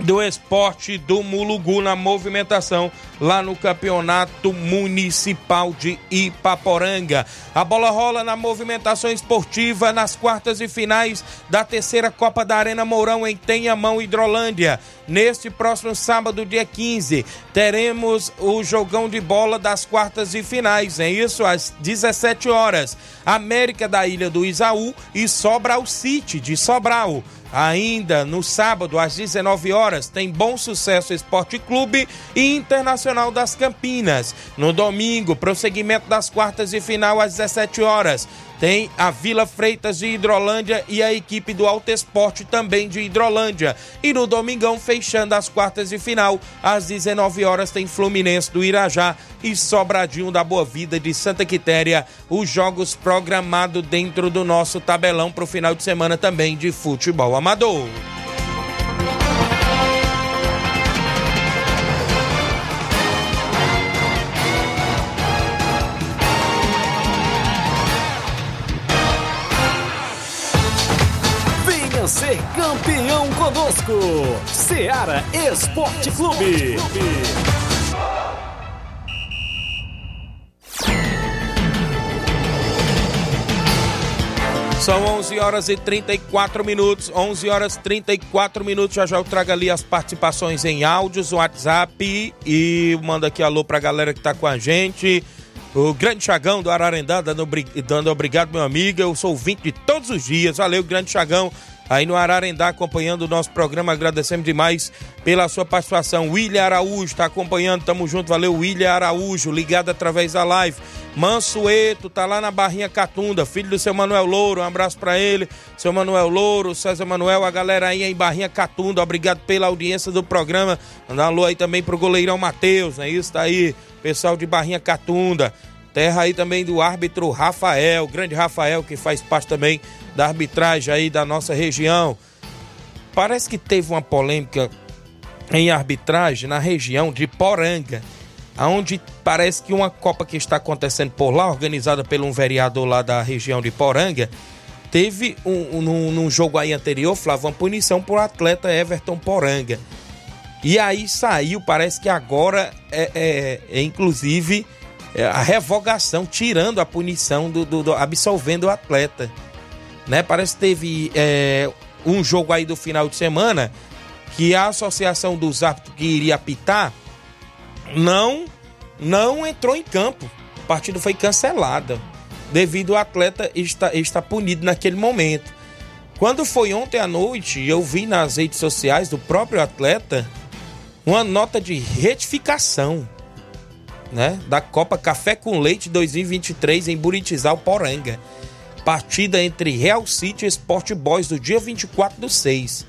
do esporte do Mulugu na movimentação lá no campeonato municipal de Ipaporanga. A bola rola na movimentação esportiva nas quartas e finais da terceira Copa da Arena Mourão em Tenhamão, Hidrolândia. Neste próximo sábado, dia 15, teremos o jogão de bola das quartas e finais, é isso? Às 17 horas. América da Ilha do Isaú e Sobral City de Sobral. Ainda no sábado, às 19 horas, tem Bom Sucesso Esporte Clube e Internacional das Campinas. No domingo, prosseguimento das quartas e final às 17 horas. Tem a Vila Freitas de Hidrolândia e a equipe do Alto Esporte também de Hidrolândia. E no domingão, fechando as quartas de final, às 19 horas, tem Fluminense do Irajá e Sobradinho da Boa Vida de Santa Quitéria. Os jogos programados dentro do nosso tabelão para o final de semana também de futebol amador. Conosco, Seara Esporte Clube. São 11 horas e 34 minutos, 11 horas e 34 minutos. Já já eu trago ali as participações em áudios, WhatsApp e mando aqui alô pra galera que tá com a gente. O grande Chagão do Ararendá, dando, dando obrigado, meu amigo. Eu sou ouvinte de todos os dias. Valeu, grande Chagão. Aí no Ararendá acompanhando o nosso programa. Agradecemos demais pela sua participação. William Araújo está acompanhando, tamo junto, valeu William Araújo, ligado através da live. Mansueto tá lá na Barrinha Catunda, filho do seu Manuel Louro, um abraço para ele, seu Manuel Louro, César Manuel, a galera aí em Barrinha Catunda, obrigado pela audiência do programa. Mandar alô aí também pro goleirão Matheus, né? Isso tá aí, pessoal de Barrinha Catunda. Terra aí também do árbitro Rafael, grande Rafael, que faz parte também da arbitragem aí da nossa região. Parece que teve uma polêmica em arbitragem na região de Poranga, onde parece que uma Copa que está acontecendo por lá, organizada por um vereador lá da região de Poranga, teve um, um, num jogo aí anterior, Flávio, uma punição por atleta Everton Poranga. E aí saiu, parece que agora é, é, é inclusive é, a revogação, tirando a punição do, do, do, absolvendo o atleta. Né? Parece que teve é, um jogo aí do final de semana que a associação dos árbitros que iria apitar não não entrou em campo. A partida foi cancelada devido ao atleta estar, estar punido naquele momento. Quando foi ontem à noite, eu vi nas redes sociais do próprio atleta uma nota de retificação né, da Copa Café com Leite 2023 em Buritizal, Poranga. Partida entre Real City e Sport Boys do dia 24 do 6.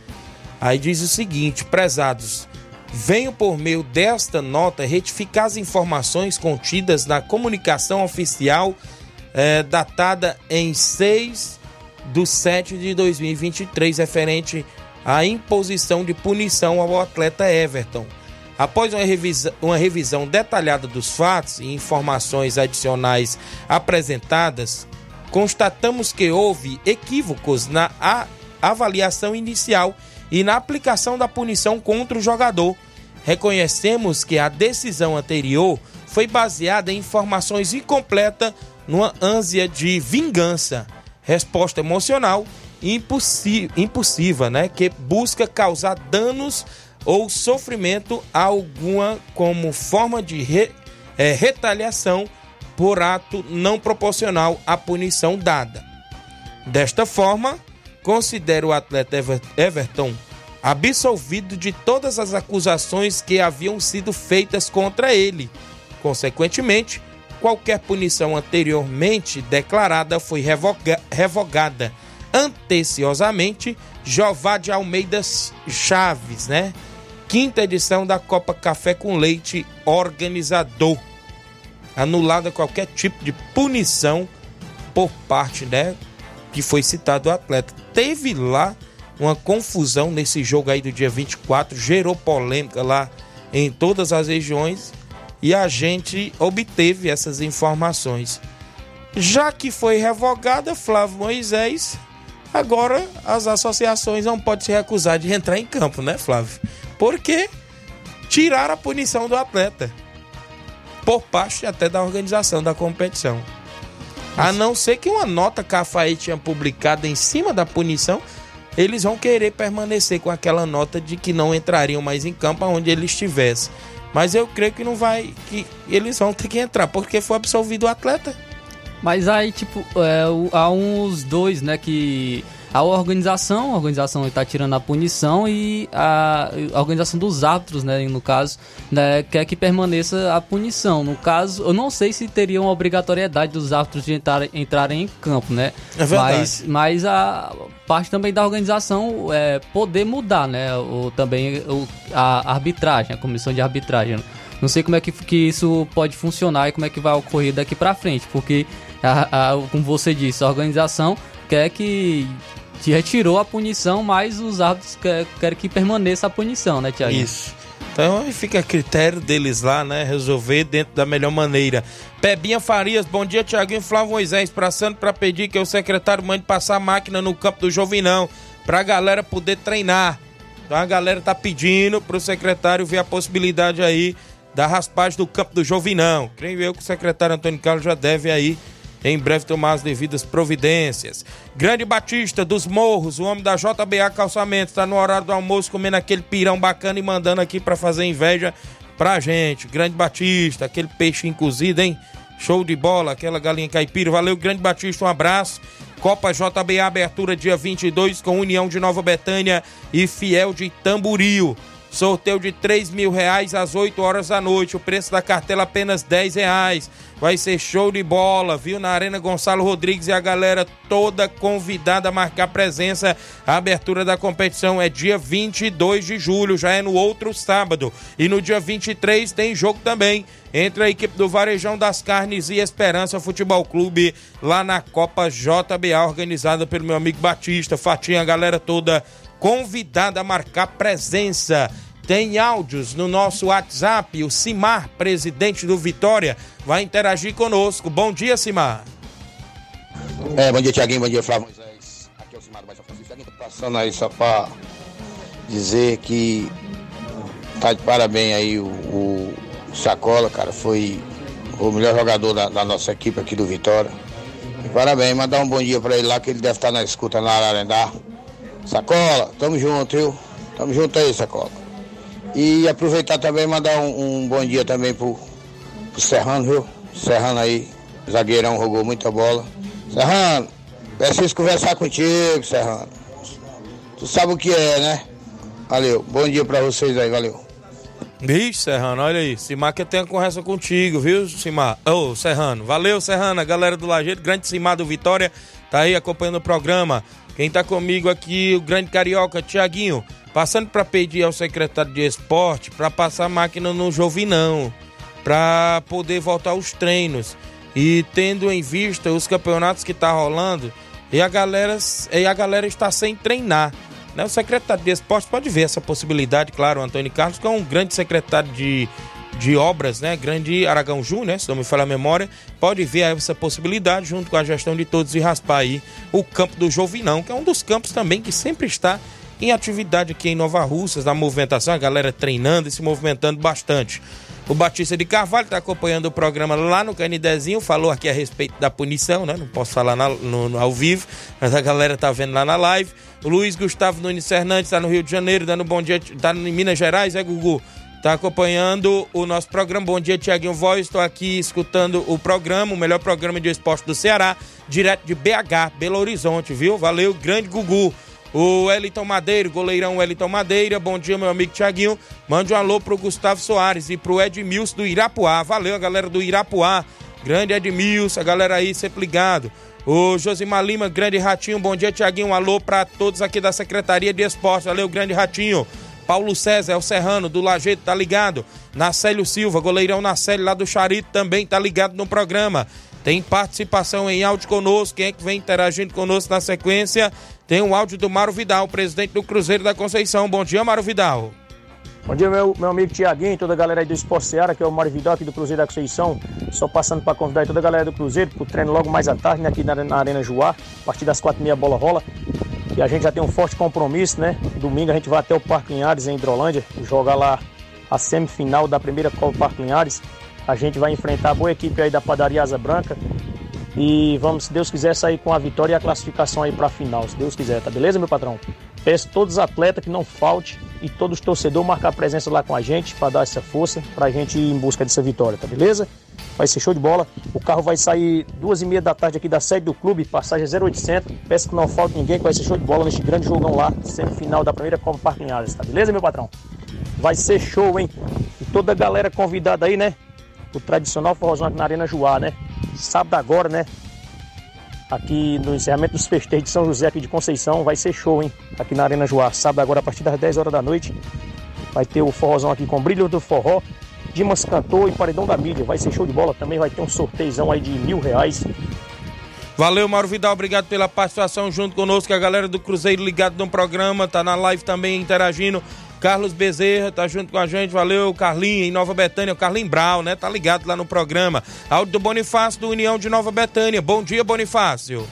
Aí diz o seguinte, prezados, venho por meio desta nota retificar as informações contidas na comunicação oficial eh, datada em 6 do 7 de 2023, referente à imposição de punição ao atleta Everton. Após uma revisão, uma revisão detalhada dos fatos e informações adicionais apresentadas, constatamos que houve equívocos na avaliação inicial e na aplicação da punição contra o jogador. Reconhecemos que a decisão anterior foi baseada em informações incompletas numa ânsia de vingança, resposta emocional impulsiva, né, que busca causar danos ou sofrimento a alguma como forma de re, é, retaliação por ato não proporcional à punição dada. Desta forma, considero o atleta Everton absolvido de todas as acusações que haviam sido feitas contra ele. Consequentemente, qualquer punição anteriormente declarada foi revoga revogada anteciosamente. Jová de Almeida Chaves, né? quinta edição da Copa Café com Leite organizador. Anulada qualquer tipo de punição por parte, né, que foi citado o atleta. Teve lá uma confusão nesse jogo aí do dia 24, gerou polêmica lá em todas as regiões e a gente obteve essas informações. Já que foi revogada, Flávio Moisés, agora as associações não podem se recusar de entrar em campo, né, Flávio? Porque tiraram a punição do atleta. Por parte até da organização da competição. A não ser que uma nota que a FAI tinha publicado em cima da punição, eles vão querer permanecer com aquela nota de que não entrariam mais em campo onde ele estivesse. Mas eu creio que não vai. que eles vão ter que entrar, porque foi absolvido o atleta. Mas aí, tipo, é, há uns dois, né, que a organização, a organização está tirando a punição e a, a, organização dos árbitros, né, no caso, né, quer que permaneça a punição. No caso, eu não sei se teria uma obrigatoriedade dos árbitros de entrar, entrarem em campo, né? É verdade. Mas, mas a parte também da organização é poder mudar, né? O, também o, a arbitragem, a comissão de arbitragem. Não sei como é que, que isso pode funcionar e como é que vai ocorrer daqui para frente, porque, a, a, como você disse, a organização quer que retirou a punição, mas os árbitros querem que permaneça a punição, né, Tiago? Isso. Então fica a critério deles lá, né? Resolver dentro da melhor maneira. Pebinha Farias, bom dia, Tiaguinho Flávio Moisés. Passando para pedir que o secretário mande passar a máquina no campo do Jovinão, pra galera poder treinar. Então a galera tá pedindo pro secretário ver a possibilidade aí da raspagem do campo do Jovinão. Creio eu que o secretário Antônio Carlos já deve aí em breve tomar as devidas providências. Grande Batista dos Morros, o homem da JBA Calçamento, está no horário do almoço comendo aquele pirão bacana e mandando aqui para fazer inveja pra gente. Grande Batista, aquele peixe cozido, hein? Show de bola, aquela galinha caipira. Valeu, Grande Batista, um abraço. Copa JBA abertura dia 22 com União de Nova Betânia e Fiel de Tamburio. Sorteio de 3 mil reais às 8 horas da noite. O preço da cartela apenas 10 reais. Vai ser show de bola, viu? Na Arena Gonçalo Rodrigues e a galera toda convidada a marcar presença. A abertura da competição é dia 22 de julho, já é no outro sábado. E no dia 23 tem jogo também entre a equipe do Varejão das Carnes e Esperança Futebol Clube lá na Copa JBA, organizada pelo meu amigo Batista. Fatinha, a galera toda convidada a marcar presença. Tem áudios no nosso WhatsApp. O Simar, presidente do Vitória, vai interagir conosco. Bom dia, Simar. É, bom dia, Tiaguinho. Bom dia, Flávio Moisés. Aqui é o Simar do Baixo Francisco. Passando aí só pra dizer que tá de parabéns aí o, o Sacola, cara. Foi o melhor jogador da, da, nossa equipe aqui do Vitória. E parabéns, mandar um bom dia pra ele lá, que ele deve estar na escuta na Ararendá. Sacola, tamo junto, viu? Tamo junto aí, Sacola. E aproveitar também mandar um, um, bom dia também pro, pro Serrano, viu? Serrano aí, zagueirão, jogou muita bola. Serrano, preciso conversar contigo, Serrano. Tu sabe o que é, né? Valeu, bom dia pra vocês aí, valeu. Bicho, Serrano, olha aí. Simar que tem a conversa contigo, viu, Simar? Ô, oh, Serrano. Valeu, Serrano. A galera do Lajeiro, grande Simar do Vitória, tá aí acompanhando o programa. Quem tá comigo aqui, o grande carioca, Tiaguinho, passando para pedir ao secretário de esporte para passar máquina no Jovinão, para poder voltar aos treinos. E tendo em vista os campeonatos que tá rolando, e a galera, e a galera está sem treinar. Né? O secretário de esporte pode ver essa possibilidade, claro, o Antônio Carlos, que é um grande secretário de de obras, né? Grande Aragão Júnior, né? se não me falha a memória, pode ver essa possibilidade junto com a gestão de todos e raspar aí o campo do Jovinão, que é um dos campos também que sempre está em atividade aqui em Nova Russas, na movimentação, a galera treinando e se movimentando bastante. O Batista de Carvalho está acompanhando o programa lá no Canidezinho, falou aqui a respeito da punição, né? Não posso falar na, no, no, ao vivo, mas a galera tá vendo lá na live. O Luiz Gustavo Nunes Fernandes está no Rio de Janeiro, dando bom dia, tá em Minas Gerais, é Gugu? Está acompanhando o nosso programa. Bom dia, Tiaguinho Voz. Estou aqui escutando o programa, o melhor programa de esporte do Ceará, direto de BH, Belo Horizonte, viu? Valeu, grande Gugu. O Wellington Madeira, goleirão Wellington Madeira. Bom dia, meu amigo Tiaguinho. Mande um alô pro Gustavo Soares e pro Edmilson do Irapuá. Valeu, a galera do Irapuá. Grande Edmilson, a galera aí sempre ligado. O Josimar Lima, grande Ratinho. Bom dia, Tiaguinho. Um alô para todos aqui da Secretaria de Esporte. Valeu, grande Ratinho. Paulo César, é o Serrano, do Lajeito, tá ligado. Nacélio Silva, goleirão Nacélio, lá do Charito, também tá ligado no programa. Tem participação em áudio conosco. Quem é que vem interagindo conosco na sequência? Tem um áudio do Mário Vidal, presidente do Cruzeiro da Conceição. Bom dia, Mário Vidal. Bom dia, meu, meu amigo Tiaguinho e toda a galera aí do Esporte Seara, que é o Mário Vidal aqui do Cruzeiro da Conceição. Só passando para convidar toda a galera do Cruzeiro pro treino logo mais à tarde, né, aqui na, na Arena Juá. A partir das quatro e meia bola rola. E a gente já tem um forte compromisso, né? Domingo a gente vai até o Parque Linhares, em Hidrolândia, jogar lá a semifinal da primeira Copa Parque Linhares. A gente vai enfrentar a boa equipe aí da Padaria Asa Branca. E vamos, se Deus quiser, sair com a vitória e a classificação aí para a final, se Deus quiser, tá beleza, meu patrão? Peço todos os atletas que não falte e todos os torcedores marcar presença lá com a gente para dar essa força para a gente ir em busca dessa vitória, tá beleza? Vai ser show de bola. O carro vai sair duas e meia da tarde aqui da sede do clube, passagem 0800. Peço que não falte ninguém, que vai ser show de bola neste grande jogão lá, semifinal da primeira Copa Parque Linhares, tá beleza, meu patrão? Vai ser show, hein? E toda a galera convidada aí, né? O tradicional forrozão aqui na Arena Juá, né? Sábado agora, né? Aqui no encerramento dos festejos de São José aqui de Conceição, vai ser show, hein? Aqui na Arena Juá, sábado agora a partir das 10 horas da noite. Vai ter o forrozão aqui com brilho do forró Dimas cantou e Paredão da Mídia. Vai ser show de bola. Também vai ter um sorteizão aí de mil reais. Valeu, Mauro Vidal. Obrigado pela participação junto conosco. A galera do Cruzeiro ligado no programa. Tá na live também interagindo. Carlos Bezerra tá junto com a gente. Valeu, Carlinho, em Nova Betânia. O Carlinho Brau, né? Tá ligado lá no programa. Áudio do Bonifácio do União de Nova Betânia. Bom dia, Bonifácio.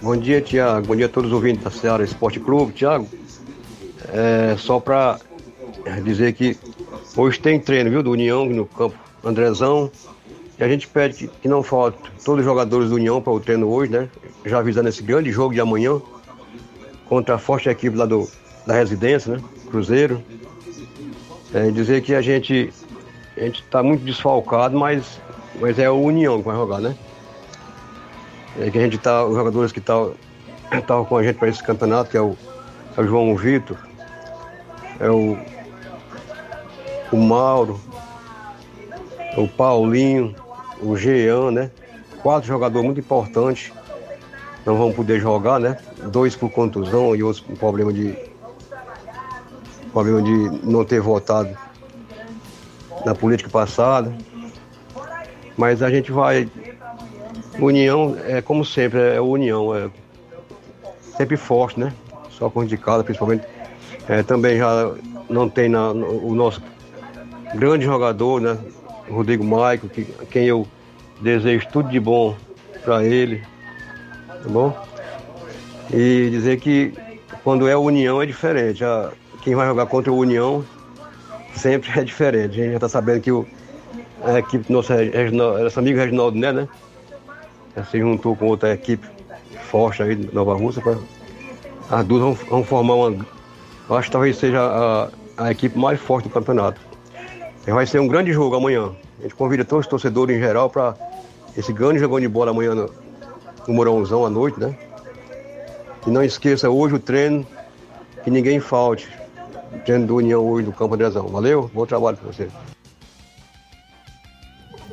Bom dia, Tiago. Bom dia a todos os ouvintes da Ceará Esporte Clube. Tiago, é, só para dizer que Hoje tem treino, viu, do União no campo Andrezão. E a gente pede que, que não falte todos os jogadores do União para o treino hoje, né? Já avisando esse grande jogo de amanhã contra a forte equipe lá do, da residência, né? Cruzeiro. É, dizer que a gente a gente está muito desfalcado, mas, mas é o União que vai jogar, né? é que a gente tá, os jogadores que estavam tá, com a gente para esse campeonato, que é o, é o João Vitor, é o, o Mauro, o Paulinho, o Jean, né? Quatro jogadores muito importantes. Não vão poder jogar, né? Dois por contusão e outros com problema de. Problema de não ter votado na política passada. Mas a gente vai. União, é como sempre, é união, é sempre forte, né? Só com indicada, principalmente. É, também já não tem na, o nosso grande jogador, né? Rodrigo Maico, que, quem eu desejo tudo de bom para ele, tá bom? E dizer que quando é União é diferente. A, quem vai jogar contra o União sempre é diferente. A gente já está sabendo que o, a equipe nossa, nosso amigo Reginaldo né, né? Se juntou com outra equipe forte aí de Nova Rússia para as duas vão, vão, formar uma. Acho que talvez seja a, a equipe mais forte do campeonato. Vai ser um grande jogo amanhã. A gente convida todos os torcedores em geral para esse grande jogão de bola amanhã no, no à noite, né? E não esqueça hoje o treino, que ninguém falte. O treino do União hoje no Campo Andrezão. Valeu? Bom trabalho para você.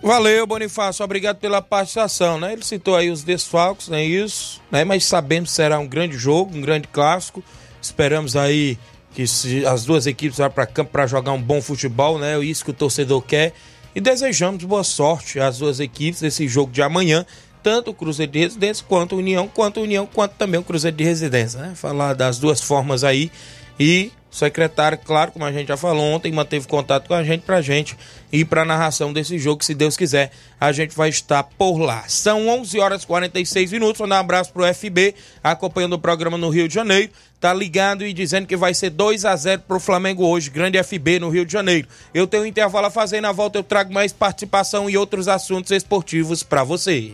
Valeu, Bonifácio, obrigado pela participação, né? Ele citou aí os desfalques, não é isso, né? Mas sabemos que será um grande jogo, um grande clássico. Esperamos aí que as duas equipes vão para campo para jogar um bom futebol, né? É isso que o torcedor quer. E desejamos boa sorte às duas equipes nesse jogo de amanhã, tanto o Cruzeiro de Residência quanto o União, quanto o União, quanto também o Cruzeiro de Residência, né? Falar das duas formas aí e o secretário, claro, como a gente já falou ontem, manteve contato com a gente pra gente ir pra narração desse jogo, se Deus quiser, a gente vai estar por lá. São 11 horas e 46 minutos, vou dar um abraço pro FB, acompanhando o programa no Rio de Janeiro, tá ligado e dizendo que vai ser 2 a 0 pro Flamengo hoje, grande FB no Rio de Janeiro. Eu tenho um intervalo a fazer, na volta eu trago mais participação e outros assuntos esportivos para você.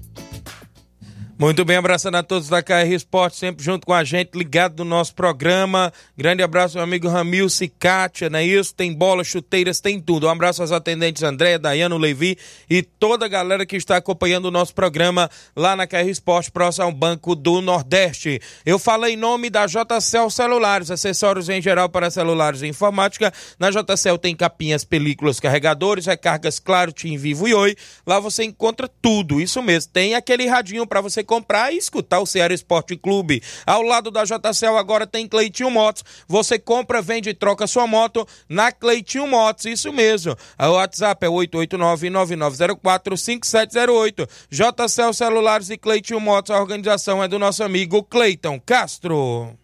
Muito bem, abraçando a todos da KR Esporte, sempre junto com a gente, ligado no nosso programa. Grande abraço, meu amigo Ramil Cicatia, não é isso? Tem bola, chuteiras, tem tudo. Um abraço aos atendentes André, Dayano, Levi e toda a galera que está acompanhando o nosso programa lá na KR Esporte, próximo ao Banco do Nordeste. Eu falei em nome da JCL Celulares, acessórios em geral para celulares e informática. Na JCL tem capinhas, películas, carregadores, recargas Claro, Tim Vivo e Oi. Lá você encontra tudo, isso mesmo. Tem aquele radinho para você comprar e escutar o Ceará Esporte Clube. Ao lado da JCL agora tem Cleitinho Motos. Você compra, vende e troca sua moto na Cleitinho Motos. Isso mesmo. O WhatsApp é 889-9904-5708. JCL Celulares e Cleitinho Motos. A organização é do nosso amigo Cleiton Castro.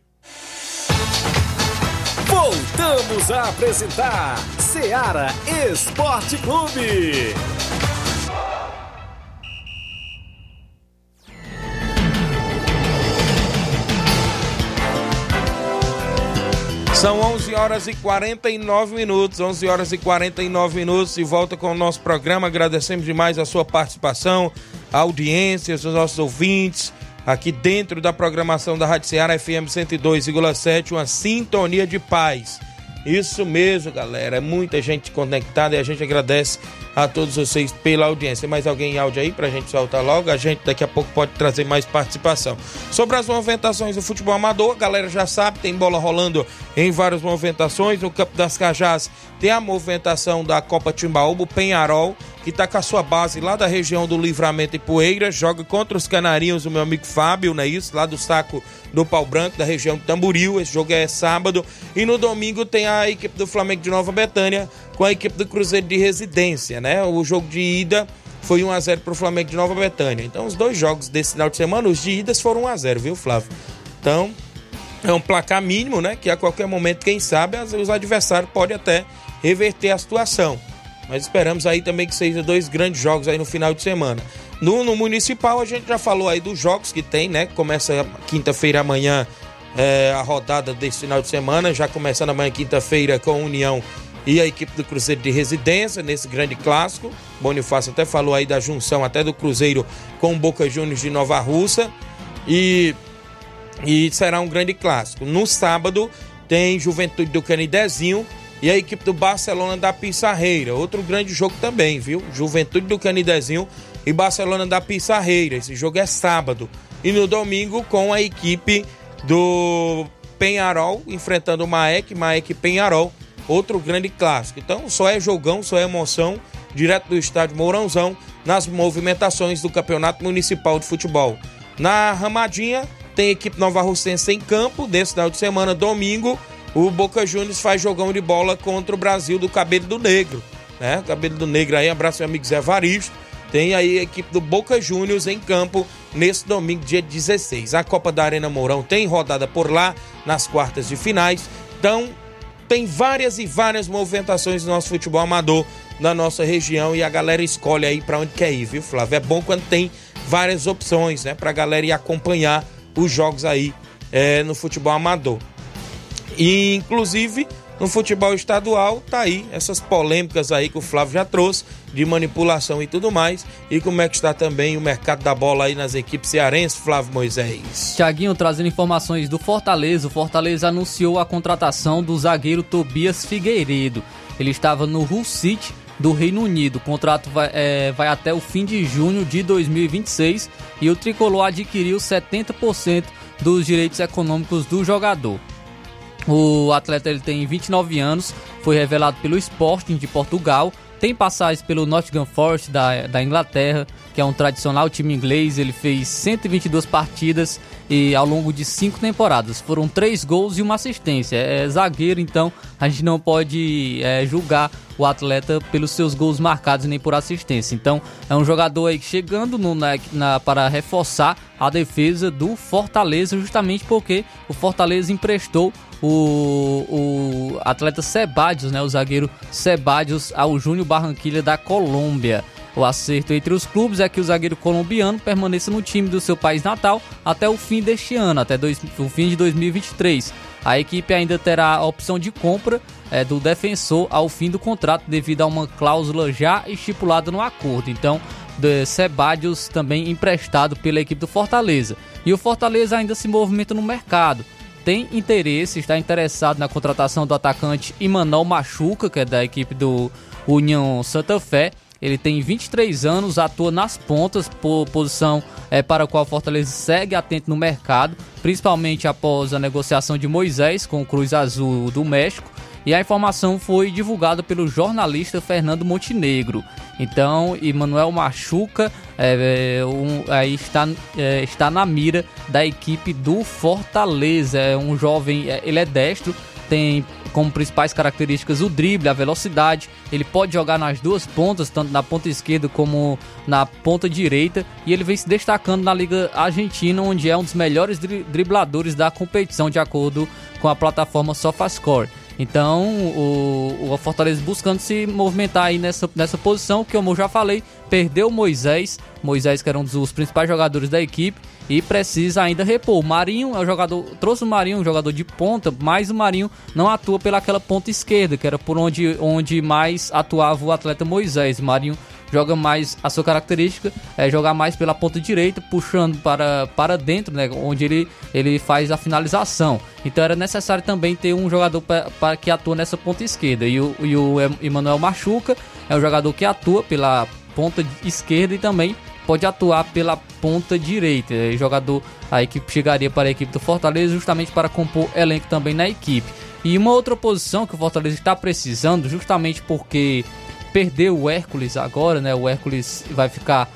Voltamos a apresentar Ceará Esporte Clube. São 11 horas e 49 minutos, 11 horas e 49 minutos e volta com o nosso programa. Agradecemos demais a sua participação, a audiência, os nossos ouvintes, aqui dentro da programação da Rádio Ceará FM 102,7, uma sintonia de paz. Isso mesmo, galera. É muita gente conectada e a gente agradece a todos vocês pela audiência. Mais alguém em áudio aí pra gente soltar logo? A gente daqui a pouco pode trazer mais participação. Sobre as movimentações do futebol amador, a galera já sabe, tem bola rolando em várias movimentações. No Campo das Cajás tem a movimentação da Copa Timbaúba, o Penharol, que está com a sua base lá da região do Livramento e Poeira, joga contra os Canarinhos, o meu amigo Fábio, não é isso? Lá do saco do Pau Branco, da região de Tamburil. Esse jogo é sábado. E no domingo tem a equipe do Flamengo de Nova Betânia com a equipe do Cruzeiro de Residência, né? O jogo de ida foi 1 a 0 para o Flamengo de Nova Betânia. Então, os dois jogos desse final de semana, os de idas foram 1 a 0 viu, Flávio? Então, é um placar mínimo, né? Que a qualquer momento, quem sabe, os adversários podem até reverter a situação. Mas esperamos aí também que seja dois grandes jogos aí no final de semana. No, no Municipal, a gente já falou aí dos jogos que tem, né? Começa quinta-feira amanhã é, a rodada desse final de semana, já começando amanhã quinta-feira com a União e a equipe do Cruzeiro de Residência nesse grande clássico. Bonifácio até falou aí da junção até do Cruzeiro com o Boca Juniors de Nova Russa. E, e será um grande clássico. No sábado tem Juventude do Canidezinho e a equipe do Barcelona da Pissarreira. Outro grande jogo também, viu? Juventude do Canidezinho e Barcelona da Pissarreira. Esse jogo é sábado. E no domingo com a equipe do Penharol enfrentando o Maek, Maek Penharol. Outro grande clássico. Então só é jogão, só é emoção direto do estádio Mourãozão nas movimentações do Campeonato Municipal de Futebol. Na Ramadinha tem equipe Nova Russense em campo desse final de semana, domingo o Boca Juniors faz jogão de bola contra o Brasil do Cabelo do Negro. Né? Cabelo do Negro aí, abraço meu amigo Zé Varisto. Tem aí a equipe do Boca Juniors em campo nesse domingo, dia 16. A Copa da Arena Mourão tem rodada por lá nas quartas de finais. Então, tem várias e várias movimentações do nosso futebol amador na nossa região e a galera escolhe aí para onde quer ir, viu, Flávio? É bom quando tem várias opções, né, pra galera ir acompanhar os jogos aí é, no futebol amador. E, inclusive, no futebol estadual, tá aí essas polêmicas aí que o Flávio já trouxe, de manipulação e tudo mais. E como é que está também o mercado da bola aí nas equipes cearenses, Flávio Moisés? Tiaguinho, trazendo informações do Fortaleza. O Fortaleza anunciou a contratação do zagueiro Tobias Figueiredo. Ele estava no Hull City do Reino Unido. O contrato vai, é, vai até o fim de junho de 2026 e o tricolor adquiriu 70% dos direitos econômicos do jogador. O atleta ele tem 29 anos, foi revelado pelo Sporting de Portugal, tem passagens pelo Nottingham Forest da, da Inglaterra, que é um tradicional time inglês. Ele fez 122 partidas e ao longo de cinco temporadas foram três gols e uma assistência. É zagueiro, então a gente não pode é, julgar o atleta pelos seus gols marcados nem por assistência. Então é um jogador aí chegando no, na, na, para reforçar a defesa do Fortaleza, justamente porque o Fortaleza emprestou o, o atleta Sebadios, né, o zagueiro Sebadios ao Júnior Barranquilha da Colômbia. O acerto entre os clubes é que o zagueiro colombiano permaneça no time do seu país natal até o fim deste ano, até dois, o fim de 2023. A equipe ainda terá a opção de compra é, do defensor ao fim do contrato devido a uma cláusula já estipulada no acordo. Então, de Sebadios também emprestado pela equipe do Fortaleza. E o Fortaleza ainda se movimenta no mercado tem interesse, está interessado na contratação do atacante Imanol Machuca, que é da equipe do União Santa Fé. Ele tem 23 anos, atua nas pontas, posição é, para a qual o Fortaleza segue atento no mercado, principalmente após a negociação de Moisés com o Cruz Azul do México. E a informação foi divulgada pelo jornalista Fernando Montenegro. Então, Emanuel Machuca é, é, um, está, é, está na mira da equipe do Fortaleza. É um jovem, é, ele é destro, tem como principais características o drible, a velocidade. Ele pode jogar nas duas pontas, tanto na ponta esquerda como na ponta direita. E ele vem se destacando na Liga Argentina, onde é um dos melhores dribladores da competição, de acordo com a plataforma SofaScore. Então, o, o Fortaleza buscando se movimentar aí nessa, nessa posição, que como eu já falei, perdeu Moisés, Moisés que era um dos principais jogadores da equipe, e precisa ainda repor. O Marinho é o jogador, trouxe o Marinho, um jogador de ponta, mas o Marinho não atua pelaquela ponta esquerda, que era por onde, onde mais atuava o atleta Moisés. O Marinho joga mais a sua característica é jogar mais pela ponta direita, puxando para, para dentro, né, onde ele, ele faz a finalização. Então era necessário também ter um jogador para que atua nessa ponta esquerda. E o, e o Emmanuel Machuca é um jogador que atua pela ponta esquerda e também pode atuar pela ponta direita. É jogador aí que chegaria para a equipe do Fortaleza justamente para compor elenco também na equipe. E uma outra posição que o Fortaleza está precisando, justamente porque perdeu o Hércules agora, né? O Hércules vai ficar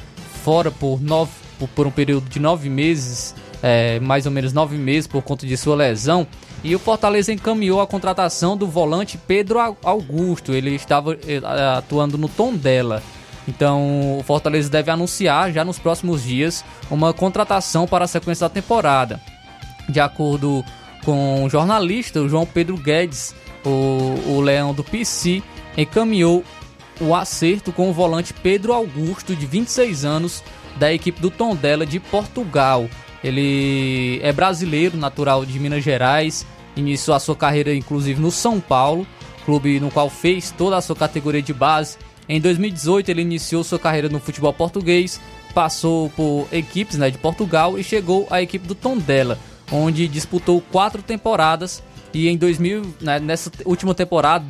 fora por, nove, por um período de nove meses, é, mais ou menos nove meses por conta de sua lesão. E o Fortaleza encaminhou a contratação do volante Pedro Augusto. Ele estava eh, atuando no tom dela. Então, o Fortaleza deve anunciar já nos próximos dias uma contratação para a sequência da temporada. De acordo com o jornalista o João Pedro Guedes, o, o Leão do PC encaminhou o acerto com o volante Pedro Augusto, de 26 anos, da equipe do Tondela de Portugal. Ele é brasileiro, natural de Minas Gerais, iniciou a sua carreira inclusive no São Paulo, clube no qual fez toda a sua categoria de base. Em 2018 ele iniciou sua carreira no futebol português, passou por equipes né, de Portugal e chegou à equipe do Tondela, onde disputou quatro temporadas e em 2000, né, nessa última temporada,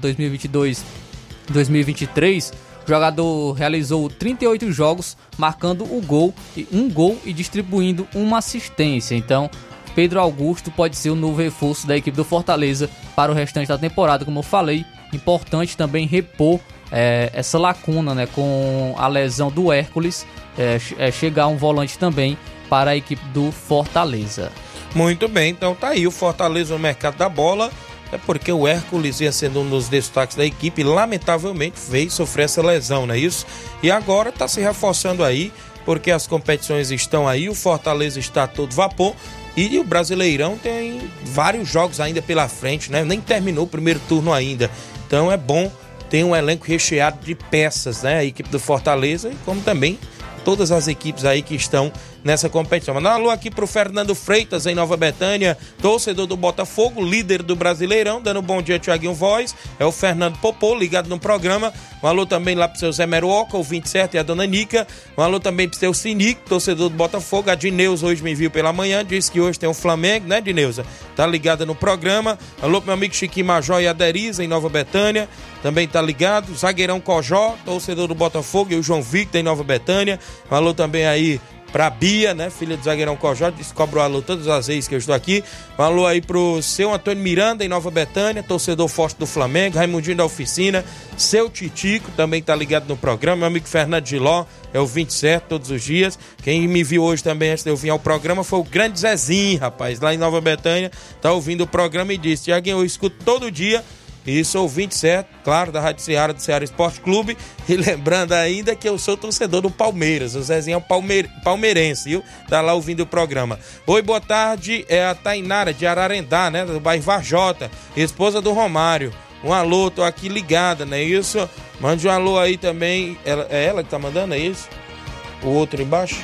2022-2023, o jogador realizou 38 jogos, marcando o gol, um gol e distribuindo uma assistência. Então, Pedro Augusto pode ser o novo reforço da equipe do Fortaleza para o restante da temporada, como eu falei. Importante também repor é, essa lacuna né, com a lesão do Hércules, é, é, chegar um volante também para a equipe do Fortaleza. Muito bem, então tá aí o Fortaleza no mercado da bola. É porque o Hércules ia sendo um dos destaques da equipe, lamentavelmente veio sofrer essa lesão, não é isso? E agora está se reforçando aí, porque as competições estão aí, o Fortaleza está todo vapor e o Brasileirão tem vários jogos ainda pela frente, né? Nem terminou o primeiro turno ainda. Então é bom ter um elenco recheado de peças, né? A equipe do Fortaleza como também todas as equipes aí que estão nessa competição. Mandar um alô aqui pro Fernando Freitas, em Nova Betânia, torcedor do Botafogo, líder do Brasileirão, dando um bom dia, Tiaguinho Voz. É o Fernando Popô, ligado no programa. Um alô também lá pro seu Zé Meruoca, o 27 e a dona Nica. Um alô também pro seu Sinic, torcedor do Botafogo. A Dineus hoje me viu pela manhã, disse que hoje tem o um Flamengo, né, Dineuza? Tá ligada no programa. Alô pro meu amigo Chiquinho Majó e a Deriza, em Nova Betânia também tá ligado. Zagueirão Cojó, torcedor do Botafogo, e o João Victor em Nova Betânia. Falou também aí pra Bia, né? Filha do zagueirão Cojó, descobre o alô todas as vezes que eu estou aqui. Falou aí pro seu Antônio Miranda, em Nova Betânia, torcedor forte do Flamengo, Raimundinho da Oficina, seu Titico, também tá ligado no programa, meu amigo Fernando Giló, é o 27 todos os dias. Quem me viu hoje também antes de eu vir ao programa foi o grande Zezinho, rapaz, lá em Nova Betânia, tá ouvindo o programa e disse: Tiaguinho, eu escuto todo dia e sou 27, claro, da Rádio Ceará, do Ceará Esporte Clube. E lembrando ainda que eu sou torcedor do Palmeiras. O Zezinho é um palmeir, palmeirense, viu? Tá lá ouvindo o programa. Oi, boa tarde. É a Tainara de Ararendá, né? Do bairro Varjota, esposa do Romário. Um alô, tô aqui ligada, não é isso? Mande um alô aí também. Ela, é ela que tá mandando, é isso? O outro embaixo?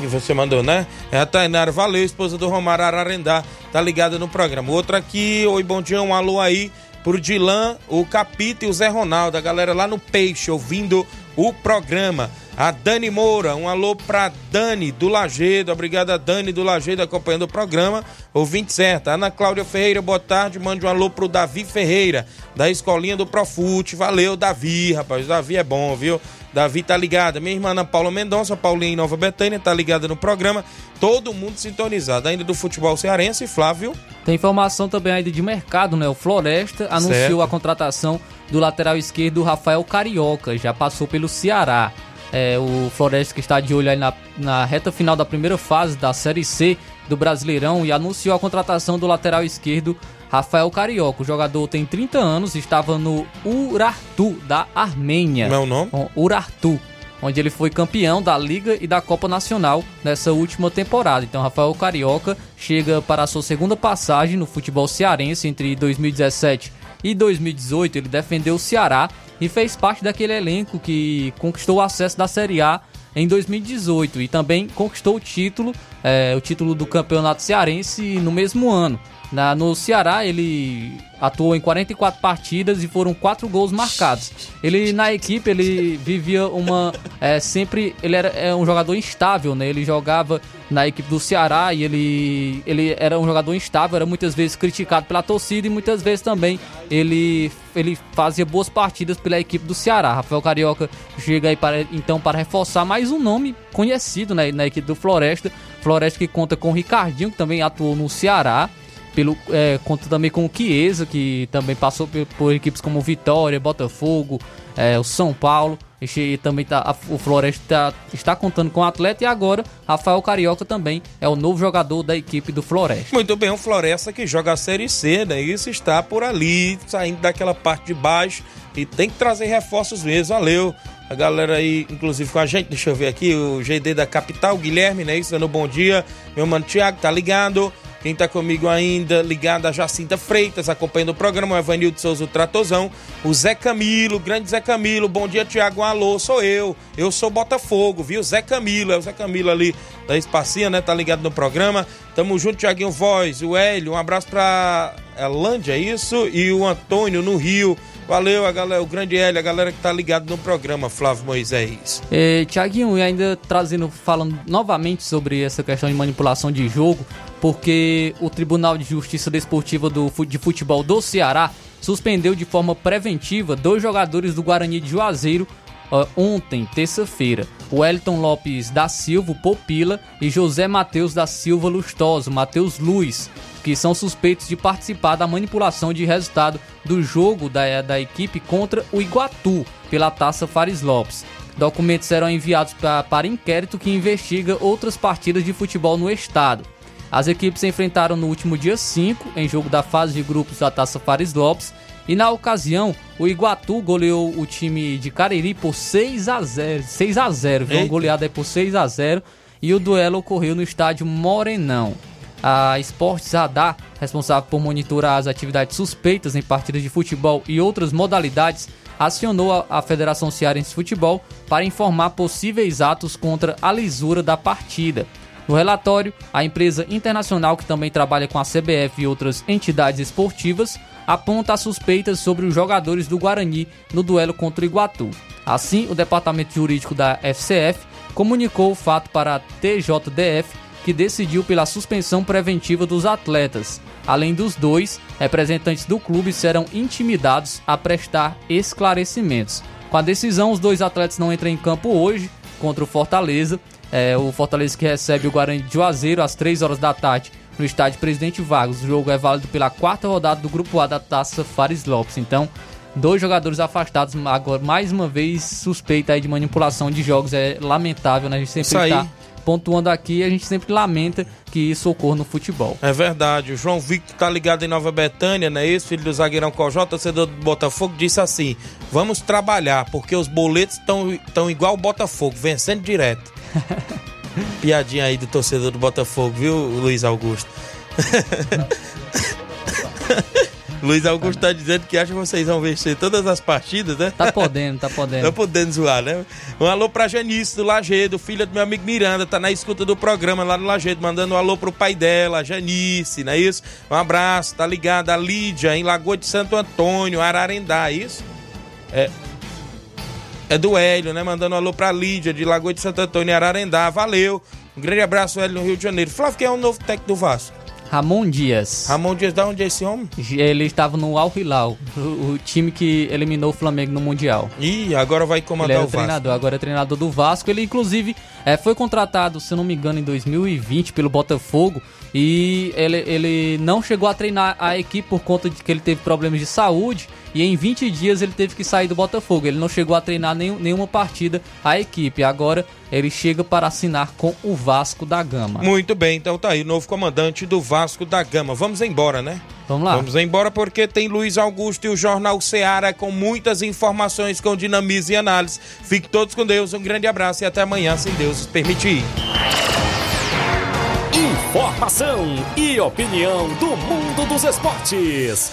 Que você mandou, né? É a Tainara, valeu, esposa do Romário Ararendá, tá ligada no programa. Outro aqui, oi, bom dia, um alô aí pro Dilan, o Capita e o Zé Ronaldo, a galera lá no Peixe, ouvindo o programa. A Dani Moura, um alô pra Dani do Lagedo, obrigado a Dani do Lagedo acompanhando o programa, ouvinte certa. Ana Cláudia Ferreira, boa tarde, mande um alô pro Davi Ferreira, da escolinha do Profute, valeu Davi, rapaz, o Davi é bom, viu? Davi tá ligada. Minha irmã Ana Paula Mendonça, Paulinha em Nova Betânia, tá ligada no programa. Todo mundo sintonizado. Ainda do futebol cearense, Flávio. Tem informação também ainda de mercado, né? O Floresta anunciou certo. a contratação do lateral esquerdo Rafael Carioca. Já passou pelo Ceará. É, o Floresta que está de olho aí na, na reta final da primeira fase da Série C do Brasileirão e anunciou a contratação do lateral esquerdo Rafael Carioca. O jogador tem 30 anos, estava no Urartu da Armênia. Meu nome? Urartu, onde ele foi campeão da Liga e da Copa Nacional nessa última temporada. Então, Rafael Carioca chega para a sua segunda passagem no futebol cearense entre 2017 e 2018. Ele defendeu o Ceará e fez parte daquele elenco que conquistou o acesso da Série A em 2018 e também conquistou o título é, o título do campeonato cearense no mesmo ano. Na, no Ceará, ele atuou em 44 partidas e foram quatro gols marcados. Ele na equipe ele vivia uma é, sempre ele era é um jogador instável, né? Ele jogava na equipe do Ceará e ele ele era um jogador instável, era muitas vezes criticado pela torcida e muitas vezes também ele ele fazia boas partidas pela equipe do Ceará. Rafael Carioca chega aí para então para reforçar mais um nome conhecido né, na equipe do Floresta. Floresta que conta com o Ricardinho que também atuou no Ceará pelo é, conta também com o Chiesa, que também passou por, por equipes como Vitória, Botafogo, é, o São Paulo. E também tá, a, o Floresta tá, está contando com o atleta e agora Rafael Carioca também é o novo jogador da equipe do Floresta. Muito bem, o Floresta que joga a Série C, né? Isso está por ali, saindo daquela parte de baixo e tem que trazer reforços mesmo. Valeu. A galera aí, inclusive com a gente, deixa eu ver aqui, o GD da Capital, Guilherme, né? Isso dando bom dia. Meu mano Thiago, tá ligado? Quem está comigo ainda, ligado a Jacinta Freitas, acompanhando o programa, o Evanildo Souza, o Tratozão, o Zé Camilo, grande Zé Camilo, bom dia, Tiago, alô, sou eu, eu sou Botafogo, viu, Zé Camilo, é o Zé Camilo ali da Espacinha, né, tá ligado no programa, tamo junto, Tiaguinho Voz, o Hélio, um abraço pra Elândia, é isso, e o Antônio no Rio, Valeu, a galera, o grande Hélio, a galera que tá ligado no programa, Flávio Moisés. É, Tiaguinho, e ainda trazendo, falando novamente sobre essa questão de manipulação de jogo, porque o Tribunal de Justiça Desportiva do, de Futebol do Ceará suspendeu de forma preventiva dois jogadores do Guarani de Juazeiro uh, ontem, terça-feira. O Wellington Lopes da Silva, Popila, e José Matheus da Silva Lustoso, Matheus Luz, que são suspeitos de participar da manipulação de resultado do jogo da, da equipe contra o Iguatu pela Taça Fares Lopes. Documentos serão enviados pra, para inquérito que investiga outras partidas de futebol no estado. As equipes se enfrentaram no último dia 5, em jogo da fase de grupos da Taça Fares Lopes, e na ocasião, o Iguatu goleou o time de Cariri por 6 a 0 6 a 0 viu? Goleada aí por 6 a 0 e o duelo ocorreu no estádio Morenão. A Esportes Radar, responsável por monitorar as atividades suspeitas em partidas de futebol e outras modalidades, acionou a Federação Cearense de Futebol para informar possíveis atos contra a lisura da partida. No relatório, a empresa internacional que também trabalha com a CBF e outras entidades esportivas aponta as suspeitas sobre os jogadores do Guarani no duelo contra o Iguatu. Assim, o departamento jurídico da FCF comunicou o fato para a TJDF, que decidiu pela suspensão preventiva dos atletas. Além dos dois, representantes do clube serão intimidados a prestar esclarecimentos. Com a decisão, os dois atletas não entram em campo hoje contra o Fortaleza. É, o Fortaleza que recebe o Guarani de Juazeiro às 3 horas da tarde no estádio Presidente Vargas. O jogo é válido pela quarta rodada do Grupo A da Taça Fares Lopes. Então, dois jogadores afastados, agora mais uma vez suspeita aí de manipulação de jogos. É lamentável, né? A gente sempre está pontuando aqui, a gente sempre lamenta que isso ocorra no futebol. É verdade. O João Victor tá ligado em Nova Betânia, né? Esse filho do zagueirão Cojó, torcedor do Botafogo, disse assim: vamos trabalhar, porque os boletos estão igual o Botafogo, vencendo direto. Piadinha aí do torcedor do Botafogo, viu, Luiz Augusto? Luiz Augusto tá dizendo que acha que vocês vão vencer todas as partidas, né? Tá podendo, tá podendo. tá podendo zoar, né? Um alô pra Janice do Lagedo, filha do meu amigo Miranda, tá na escuta do programa lá no Lagedo, mandando um alô pro pai dela, Janice, não é isso? Um abraço, tá ligado? A Lídia, em Lagoa de Santo Antônio, Ararendá, é isso? É, é do Hélio, né? Mandando um alô pra Lídia, de Lagoa de Santo Antônio, Ararendá. Valeu. Um grande abraço, Hélio, no Rio de Janeiro. Flávio, quem é o novo técnico do Vasco? Ramon Dias. Ramon Dias, da onde é esse homem? Ele estava no Al Hilal, o, o, time que eliminou o Flamengo no Mundial. Ih, agora vai comandar ele o Vasco. treinador, agora é treinador do Vasco. Ele, inclusive, é, foi contratado, se não me engano, em 2020 pelo Botafogo. E ele, ele não chegou a treinar a equipe por conta de que ele teve problemas de saúde. E em 20 dias ele teve que sair do Botafogo. Ele não chegou a treinar nenhum, nenhuma partida a equipe. Agora ele chega para assinar com o Vasco da Gama. Muito bem, então tá aí, novo comandante do Vasco da Gama. Vamos embora, né? Vamos lá. Vamos embora porque tem Luiz Augusto e o Jornal Seara com muitas informações com dinamismo e análise. Fique todos com Deus, um grande abraço e até amanhã, se Deus permitir. Informação e opinião do mundo dos esportes.